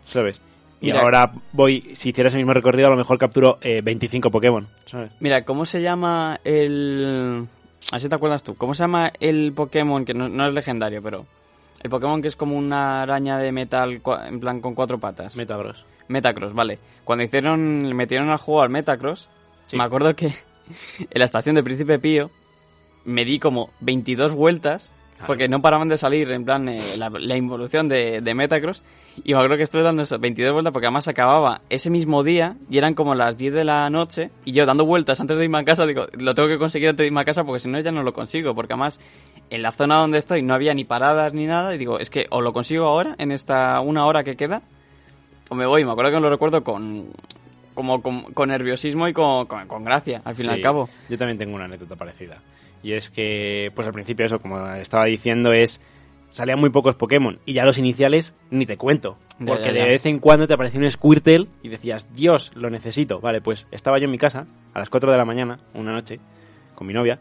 [SPEAKER 1] ¿Sabes? Y
[SPEAKER 2] Mira-
[SPEAKER 1] ahora voy, si hiciera ese mismo recorrido, a lo mejor capturo eh, 25 Pokémon. ¿Sabes?
[SPEAKER 2] Mira, ¿cómo se llama el... Así te acuerdas tú. ¿Cómo se llama el Pokémon, que no, no es legendario, pero... El Pokémon que es como una araña de metal, en plan con cuatro patas.
[SPEAKER 1] Metagross.
[SPEAKER 2] Metacross, vale. Cuando hicieron, le metieron al juego al Metacross,
[SPEAKER 1] Sí.
[SPEAKER 2] me acuerdo que [laughs] en la estación de Príncipe Pío me di como 22 vueltas porque no paraban de salir, en plan, eh, la, la involución de, de Metacross. Y me acuerdo que estuve dando esas 22 vueltas porque además acababa ese mismo día y eran como las 10 de la noche. Y yo dando vueltas antes de irme a casa, digo, lo tengo que conseguir antes de irme a casa porque si no ya no lo consigo. Porque además en la zona donde estoy no había ni paradas ni nada. Y digo, es que o lo consigo ahora, en esta una hora que queda, o me voy. Me acuerdo que lo recuerdo con como con, con nerviosismo y con, con- con gracia, al fin y
[SPEAKER 1] Sí,
[SPEAKER 2] al cabo.
[SPEAKER 1] Yo también tengo una anécdota parecida. Y es que, pues al principio eso, como estaba diciendo, es... Salían muy pocos Pokémon y ya los iniciales ni te cuento.
[SPEAKER 2] Ya,
[SPEAKER 1] Porque
[SPEAKER 2] ya, ya.
[SPEAKER 1] de vez en cuando te aparecía un Squirtle y decías, Dios, lo necesito. Vale, pues estaba yo en mi casa a las 4 de la mañana, una noche, con mi novia,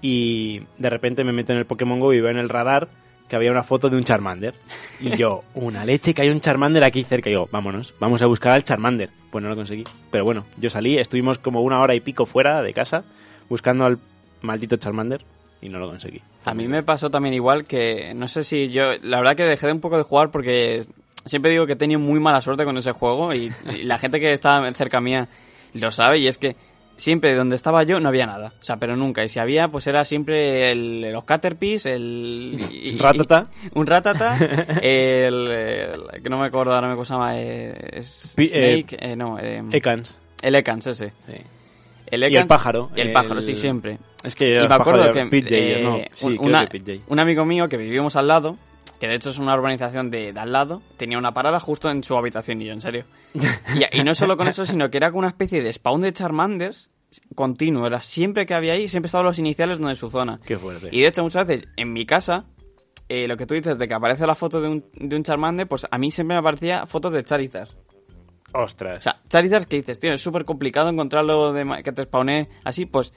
[SPEAKER 1] y de repente me meto en el Pokémon Go y veo en el radar que había una foto de un Charmander. Y [laughs] yo, una leche que hay un Charmander aquí cerca. Y yo, vámonos, vamos a buscar al Charmander. Pues no lo conseguí. Pero bueno, yo salí, estuvimos como una hora y pico fuera de casa buscando al maldito Charmander y no lo conseguí.
[SPEAKER 2] A mí me pasó también igual que, no sé si yo, la verdad que dejé de un poco de jugar porque siempre digo que he tenido muy mala suerte con ese juego y, y la gente que está cerca mía lo sabe y es que siempre donde estaba yo no había nada. O sea, pero nunca. Y si había, pues era siempre el, los Caterpies, el... y-
[SPEAKER 1] Ratata.
[SPEAKER 2] un Ratata, el, el- que no me acuerdo ahora cómo se llama, eh,
[SPEAKER 1] eh,
[SPEAKER 2] Snake, eh, no, eh,
[SPEAKER 1] Ekans.
[SPEAKER 2] el Ekans ese.
[SPEAKER 1] Sí.
[SPEAKER 2] El
[SPEAKER 1] Y el
[SPEAKER 2] Ekans-
[SPEAKER 1] pájaro,
[SPEAKER 2] Y el
[SPEAKER 1] el-
[SPEAKER 2] pájaro, sí, siempre.
[SPEAKER 1] Es que
[SPEAKER 2] Y me acuerdo que
[SPEAKER 1] PJ,
[SPEAKER 2] eh,
[SPEAKER 1] ¿no? Sí,
[SPEAKER 2] una-
[SPEAKER 1] que PJ.
[SPEAKER 2] un amigo mío que vivimos al lado, que de hecho es una urbanización de, de al lado, tenía una parada justo en su habitación y yo, en serio. Y, y no solo con eso, sino que era como una especie de spawn de Charmanders continuo. Era siempre que había ahí, siempre estaban los iniciales donde su zona.
[SPEAKER 1] Qué fuerte.
[SPEAKER 2] Y de hecho, muchas veces en mi casa, eh, lo que tú dices de que aparece la foto de un, de un Charmander, pues a mí siempre me aparecía fotos de Charizard.
[SPEAKER 1] Ostras.
[SPEAKER 2] O sea, Charizard que dices, tío, es súper complicado encontrarlo de que te spawné así, pues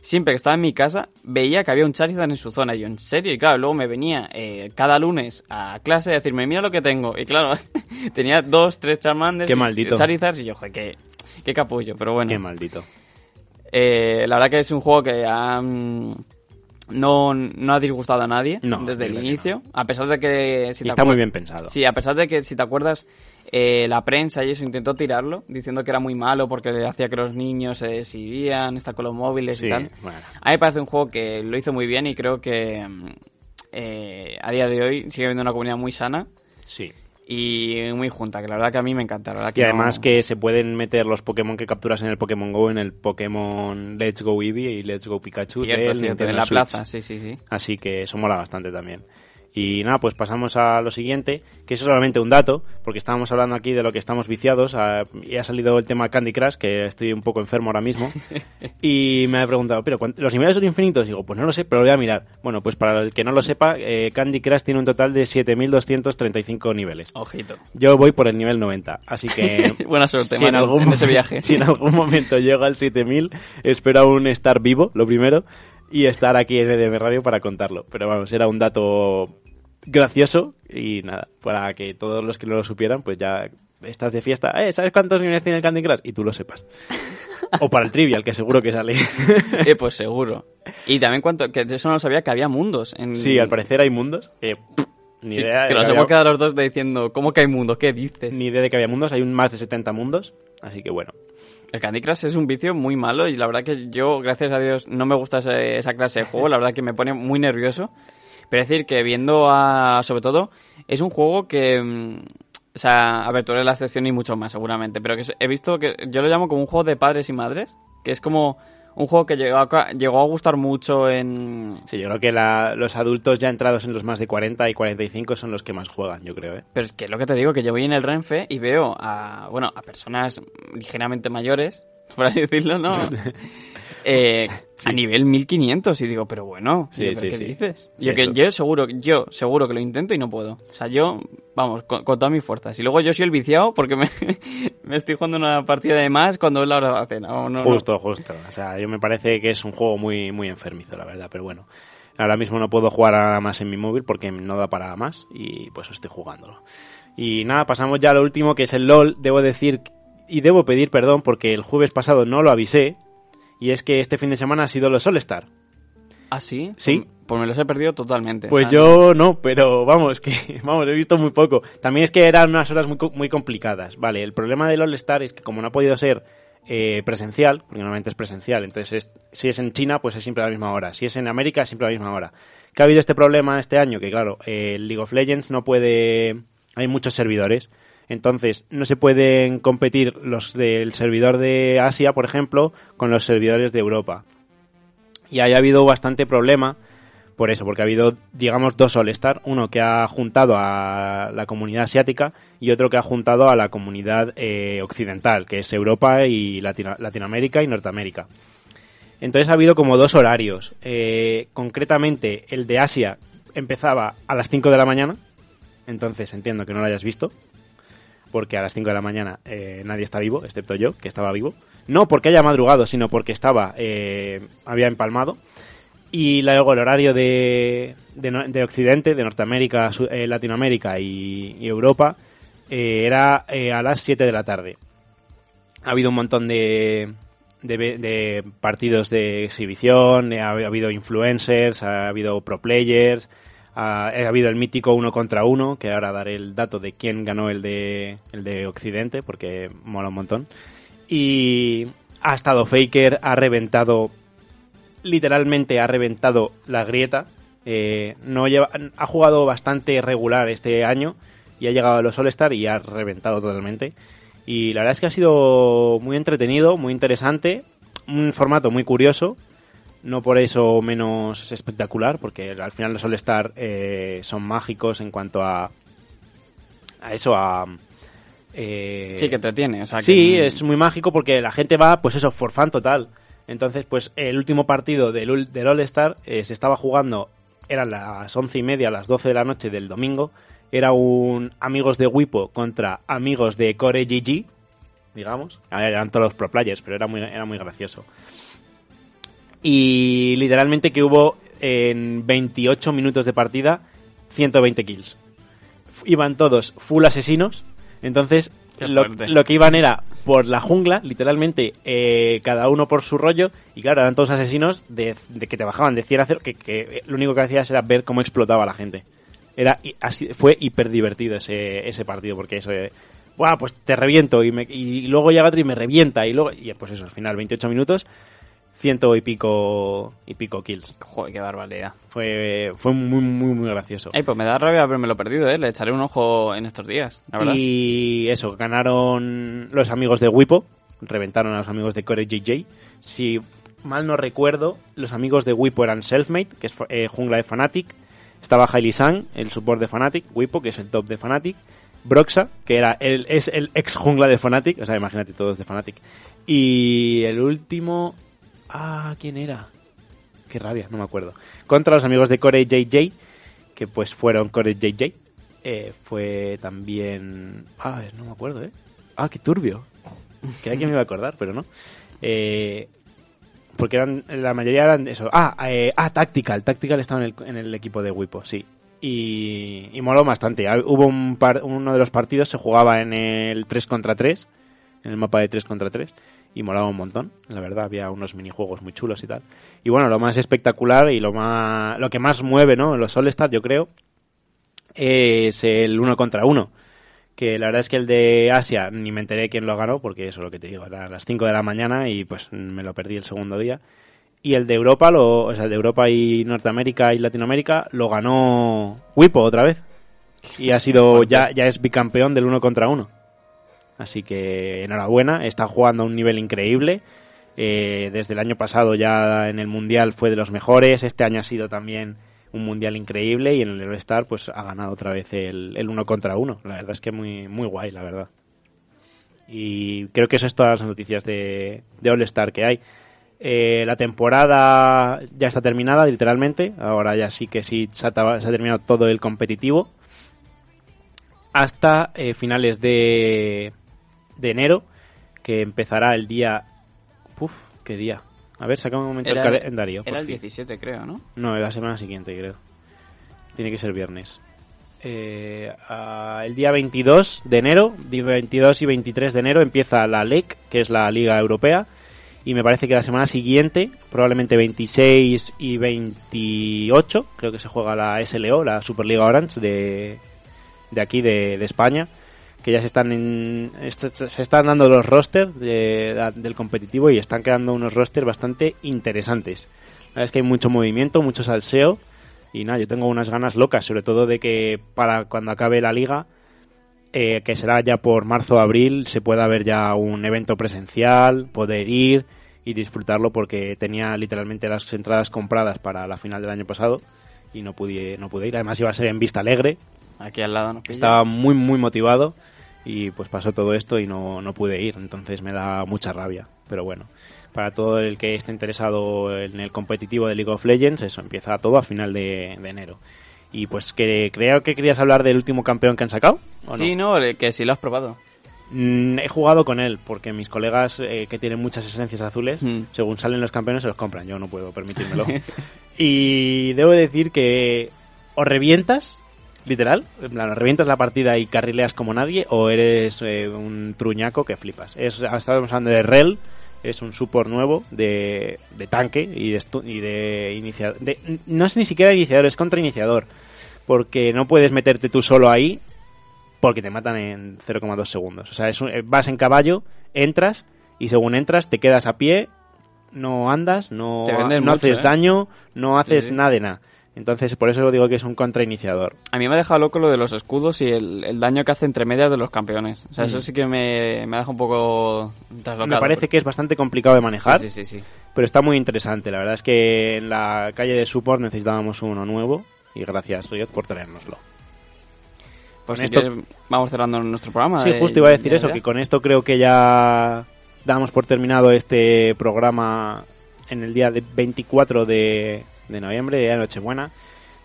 [SPEAKER 2] siempre que estaba en mi casa veía que había un Charizard en su zona. Y yo, ¿en serio? Y claro, luego me venía eh, cada lunes a clase a decirme, mira lo que tengo. Y claro, [laughs] tenía dos, tres Charmanders.
[SPEAKER 1] Qué maldito.
[SPEAKER 2] Charizards y yo, joder, qué, qué capullo. Pero bueno,
[SPEAKER 1] Qué maldito.
[SPEAKER 2] eh, la verdad que es un juego que ha, mm, no, no ha disgustado a nadie
[SPEAKER 1] No,
[SPEAKER 2] desde el inicio. A pesar de que... Si
[SPEAKER 1] Y está muy bien pensado.
[SPEAKER 2] Sí, a pesar de que, si te acuerdas, eh, la prensa y eso intentó tirarlo, diciendo que era muy malo porque le hacía que los niños se exhibían, está con los móviles
[SPEAKER 1] Sí,
[SPEAKER 2] y tal.
[SPEAKER 1] bueno.
[SPEAKER 2] A mí me parece un juego que lo hizo muy bien y creo que mm, eh, a día de hoy sigue habiendo una comunidad muy sana
[SPEAKER 1] Sí.
[SPEAKER 2] y muy junta, que la verdad que a mí me encanta. La verdad que
[SPEAKER 1] Y además
[SPEAKER 2] no-
[SPEAKER 1] que se pueden meter los Pokémon que capturas en el Pokémon GO en el Pokémon Let's Go Eevee y Let's Go Pikachu
[SPEAKER 2] Cierto,
[SPEAKER 1] del
[SPEAKER 2] cierto, en la
[SPEAKER 1] Switch.
[SPEAKER 2] plaza, sí, sí, sí.
[SPEAKER 1] Así que eso mola bastante también. Y nada, pues pasamos a lo siguiente, que es solamente un dato, porque estábamos hablando aquí de lo que estamos viciados, ah, y ha salido el tema Candy Crush, que estoy un poco enfermo ahora mismo, [laughs] y me ha preguntado, pero ¿cuánt- ¿los niveles son infinitos? Digo, pues no lo sé, pero lo voy a mirar. Bueno, pues para el que no lo sepa, eh, Candy Crush tiene un total de 7.235 niveles.
[SPEAKER 2] Ojito.
[SPEAKER 1] Yo voy por el nivel 90, así que... [laughs]
[SPEAKER 2] Buena suerte,
[SPEAKER 1] si en, algún,
[SPEAKER 2] en ese [laughs] viaje.
[SPEAKER 1] si en algún momento llego al 7000, espero aún estar vivo, lo primero, y estar aquí en EDM Radio para contarlo. Pero vamos, era un dato gracioso y nada, para que todos los que no lo supieran, pues ya estás de fiesta. Eh, ¿Sabes cuántos niveles tiene el Candy Crush? Y tú lo sepas. [laughs] o para el Trivial, que seguro que sale.
[SPEAKER 2] Eh, pues seguro. Y también cuánto, que de eso no sabía que había mundos. En...
[SPEAKER 1] sí, al parecer hay mundos. eh, ni
[SPEAKER 2] Sí,
[SPEAKER 1] idea. de
[SPEAKER 2] que
[SPEAKER 1] que
[SPEAKER 2] nos
[SPEAKER 1] había-
[SPEAKER 2] hemos quedado los dos diciendo, ¿cómo que hay mundos? ¿Qué dices?
[SPEAKER 1] Ni idea de que había mundos, hay un más de 70 mundos, así que bueno.
[SPEAKER 2] El Candy Crush es un vicio muy malo y la verdad que yo, gracias a Dios, no me gusta ese- esa clase de juego. La verdad que me pone muy nervioso. Pero es decir, que viendo a... Sobre todo, es un juego que... mm, O sea, a ver, tú eres la excepción y mucho más, seguramente. Pero que he visto que... Yo lo llamo como un juego de padres y madres. Que es como un juego que llegó a, llegó a gustar mucho en...
[SPEAKER 1] Sí, yo creo que la- los adultos ya entrados en los más de 40 y 45 son los que más juegan, yo creo, ¿eh?
[SPEAKER 2] Pero es que lo que te digo, que yo voy en el Renfe y veo a, bueno, a personas ligeramente mayores, por así decirlo, ¿no? [laughs] Eh, A nivel 1500 y digo, pero bueno,
[SPEAKER 1] Sí,
[SPEAKER 2] ¿pero
[SPEAKER 1] sí,
[SPEAKER 2] ¿qué
[SPEAKER 1] sí.
[SPEAKER 2] dices?
[SPEAKER 1] Sí,
[SPEAKER 2] yo, que, yo seguro, yo seguro que lo intento y no puedo. O sea, yo, vamos, con, con todas mis fuerzas. Y luego yo soy el viciado porque me, [laughs] me estoy jugando una partida de más cuando es la hora de la cena. no, no.
[SPEAKER 1] Justo, justo. O sea, yo me parece que es un juego muy, muy enfermizo, la verdad, pero bueno. Ahora mismo no puedo jugar nada más en mi móvil porque no da para más y pues estoy jugándolo. Y nada, pasamos ya a lo último que es el LOL. Debo decir y debo pedir perdón porque el jueves pasado no lo avisé y es que este fin de semana ha sido los All Star.
[SPEAKER 2] ¿Ah, sí?
[SPEAKER 1] Sí.
[SPEAKER 2] Pues, pues me los he perdido totalmente.
[SPEAKER 1] Pues
[SPEAKER 2] Ah,
[SPEAKER 1] yo no, pero vamos, [laughs] que vamos, he visto muy poco. También es que eran unas horas muy, muy complicadas. Vale, el problema del All Star es que como no ha podido ser eh, presencial, porque normalmente es presencial, entonces es- si es en China, pues es siempre a la misma hora. Si es en América, es siempre a la misma hora. ¿Qué ha habido este problema este año? Que claro, eh, el League of Legends no puede... Hay muchos servidores. Entonces, no se pueden competir los del servidor de Asia, por ejemplo, con los servidores de Europa. Y ahí ha habido bastante problema por eso, porque ha habido, digamos, dos All-Star, uno que ha juntado a la comunidad asiática y otro que ha juntado a la comunidad eh, occidental, que es Europa y Latino- Latinoamérica y Norteamérica. Entonces ha habido como dos horarios. Eh, concretamente, el de Asia empezaba a las 5 de la mañana, entonces entiendo que no lo hayas visto, porque a las 5 de la mañana eh, nadie está vivo, excepto yo, que estaba vivo. No porque haya madrugado, sino porque estaba, eh, había empalmado. Y luego el horario de, de, Occidente, de Norteamérica, eh, Latinoamérica y, Europa, eh, era eh, a las 7 de la tarde. Ha habido un montón de, de, partidos de exhibición, ha, habido influencers, ha habido pro players, ha, habido el mítico uno contra uno, que ahora daré el dato de quién ganó el de, el de Occidente, porque mola un montón. Y ha estado Faker, ha reventado literalmente ha reventado la grieta. Eh, no ha jugado bastante regular este año y ha llegado a los All-Star y ha reventado totalmente. Y la verdad es que ha sido muy entretenido, muy interesante, un formato muy curioso, no por eso menos espectacular, porque al final los All-Star eh, son mágicos en cuanto a, a eso, a...
[SPEAKER 2] Eh, sí, que te tiene. O sea,
[SPEAKER 1] sí, es muy mágico porque la gente va, pues eso, for fan total. Entonces, pues el último partido del, del All-Star eh, se estaba jugando, eran las once y media, las 12 de la noche del domingo. Era un amigos de Wipo contra amigos de Core GG, digamos. eran todos los pro players, pero era muy, era muy gracioso. Y literalmente que hubo en 28 minutos de partida 120 kills. Iban todos full asesinos. Entonces lo, que iban era por la jungla, literalmente, eh, cada uno por su rollo, y claro, eran todos asesinos de, que te bajaban de 100 a 0, que, lo único que hacías era ver cómo explotaba la gente. Era así, fue hiper divertido ese, ese partido, porque eso, eh, pues te reviento, y, me, y luego llega otro y me revienta, y luego, y pues eso, al final, 28 minutos, ciento y pico y pico kills.
[SPEAKER 2] Joder, qué barbaridad.
[SPEAKER 1] Fue, fue muy, muy, muy gracioso.
[SPEAKER 2] Ay, pues me da rabia haberme lo perdido, ¿eh? Le echaré un ojo en estos días, la verdad.
[SPEAKER 1] Y eso, ganaron los amigos de Wipo, reventaron a los amigos de Core JJ. Si mal no recuerdo, los amigos de Wipo eran Selfmade, que es eh, jungla de Fnatic. Estaba Hailey Sang, el support de Fnatic. Wipo, que es el top de Fnatic. Broxa, que era el, es el ex jungla de Fnatic. O sea, imagínate todos de Fnatic. Y el último Ah, ¿quién era? Qué rabia, no me acuerdo. Contra los amigos de Core JJ, que pues fueron Core JJ. Eh, fue también... Ah, no me acuerdo, ¿eh? Ah, qué turbio. Creía que me iba a acordar, pero no. Eh, porque eran la mayoría eran eso. Ah, eh, ah Tactical. Tactical estaba en el, en el equipo de Wipo, sí. Y, y moló bastante. Ah, hubo un par, uno de los partidos se jugaba en el 3 contra 3, en el mapa de 3 contra 3 y molaba un montón, la verdad, había unos minijuegos muy chulos y tal. Y bueno, lo más espectacular y lo más lo que más mueve, ¿no? Los All Star, yo creo, es el uno contra uno. Que la verdad es que el de Asia ni me enteré quién lo ganó, porque eso es lo que te digo, era a las 5 de la mañana y pues me lo perdí el segundo día. Y el de Europa, lo, o sea, el de Europa y Norteamérica y Latinoamérica, lo ganó Wipo otra vez. Y ha sido, ya, ya es bicampeón del uno contra uno. Así que enhorabuena, está jugando a un nivel increíble. Eh, desde el año pasado ya en el Mundial fue de los mejores, este año ha sido también un Mundial increíble y en el All-Star pues ha ganado otra vez el, el uno contra uno. La verdad es que muy, muy guay, la verdad. Y creo que eso es todas las noticias de, de All-Star que hay. Eh, la temporada ya está terminada, literalmente. Ahora ya sí que sí se ha, terminado todo el competitivo. Hasta eh, finales de, de enero, que empezará el día... Uf, ¿qué día? A ver, saca un momento el calendario.
[SPEAKER 2] Era el 17, creo, ¿no?
[SPEAKER 1] No, la semana siguiente, creo. Tiene que ser viernes. Eh, el día 22 de enero, 22 y 23 de enero, empieza la LEC, que es la Liga Europea. Y me parece que la semana siguiente, probablemente 26 y 28, creo que se juega la SLO, la Superliga Orange de, de aquí, de, de España que ya se están en, se están dando los rosters del competitivo y están quedando unos rosters bastante interesantes. La verdad es que hay mucho movimiento, mucho salseo y nada, yo tengo unas ganas locas, sobre todo de que para cuando acabe la liga, eh, que será ya por marzo o abril, se pueda ver ya un evento presencial, poder ir y disfrutarlo porque tenía literalmente las entradas compradas para la final del año pasado y no pude, no pude ir. Además iba a ser en Vista Alegre.
[SPEAKER 2] Aquí al lado, ¿no?
[SPEAKER 1] Estaba muy, muy motivado y pues pasó todo esto y no, no pude ir, entonces me da mucha rabia. Pero bueno, para todo el que esté interesado en el competitivo de League of Legends, eso empieza todo a final de, enero. Y pues que creo que querías hablar del último campeón que han sacado.
[SPEAKER 2] sí, no? que sí lo has probado.
[SPEAKER 1] Mm, he jugado con él porque mis colegas eh, que tienen muchas esencias azules, mm. según salen los campeones, se los compran. Yo no puedo permitírmelo. [laughs] Y debo decir que o revientas, literal, en plan, revientas la partida y carrileas como nadie, o eres eh, un truñaco que flipas. Es, estábamos hablando de Rel, es un support nuevo de, de tanque y de, y de iniciador. no es ni siquiera iniciador, es contrainiciador. Porque no puedes meterte tú solo ahí porque te matan en 0,2 segundos. O sea, es un- eh, vas en caballo, entras y según entras te quedas a pie, no andas, no, no
[SPEAKER 2] mucho,
[SPEAKER 1] haces
[SPEAKER 2] ¿eh?
[SPEAKER 1] daño, no haces
[SPEAKER 2] sí.
[SPEAKER 1] nada de nada. Entonces, por eso digo que es un contrainiciador.
[SPEAKER 2] A mí me ha dejado loco lo de los escudos y el, el daño que hace entre medias de los campeones. O sea,
[SPEAKER 1] Mm.
[SPEAKER 2] eso sí que me, me deja un poco traslocado.
[SPEAKER 1] Me parece que es bastante complicado de manejar,
[SPEAKER 2] Sí, sí, sí, sí.
[SPEAKER 1] pero está muy interesante. La verdad es que en la calle de support necesitábamos uno nuevo y gracias Riot por traérnoslo.
[SPEAKER 2] Pues
[SPEAKER 1] Con
[SPEAKER 2] si
[SPEAKER 1] esto-
[SPEAKER 2] vamos cerrando nuestro programa.
[SPEAKER 1] Sí,
[SPEAKER 2] de-
[SPEAKER 1] justo iba a decir
[SPEAKER 2] de
[SPEAKER 1] eso, que con esto creo que ya damos por terminado este programa en el día de 24 de, de noviembre, día de Nochebuena.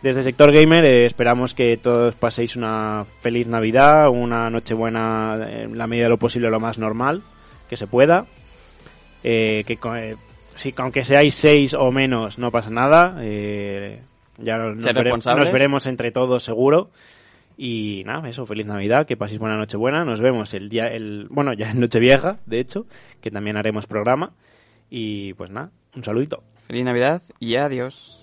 [SPEAKER 1] Desde Sector Gamer eh, esperamos que todos paséis una feliz Navidad, una Nochebuena en la medida de lo posible lo más normal que se pueda. Eh, que eh, si aunque seáis seis o menos no pasa nada. eh, ya nos, nos
[SPEAKER 2] Ser
[SPEAKER 1] vere-
[SPEAKER 2] responsables.
[SPEAKER 1] nos veremos entre todos seguro. Y nada, eso, feliz Navidad, que paséis buena noche buena. Nos vemos el día, el bueno, ya en Nochevieja, de hecho, que también haremos programa. Y pues nada, un saludito.
[SPEAKER 2] Feliz Navidad y adiós.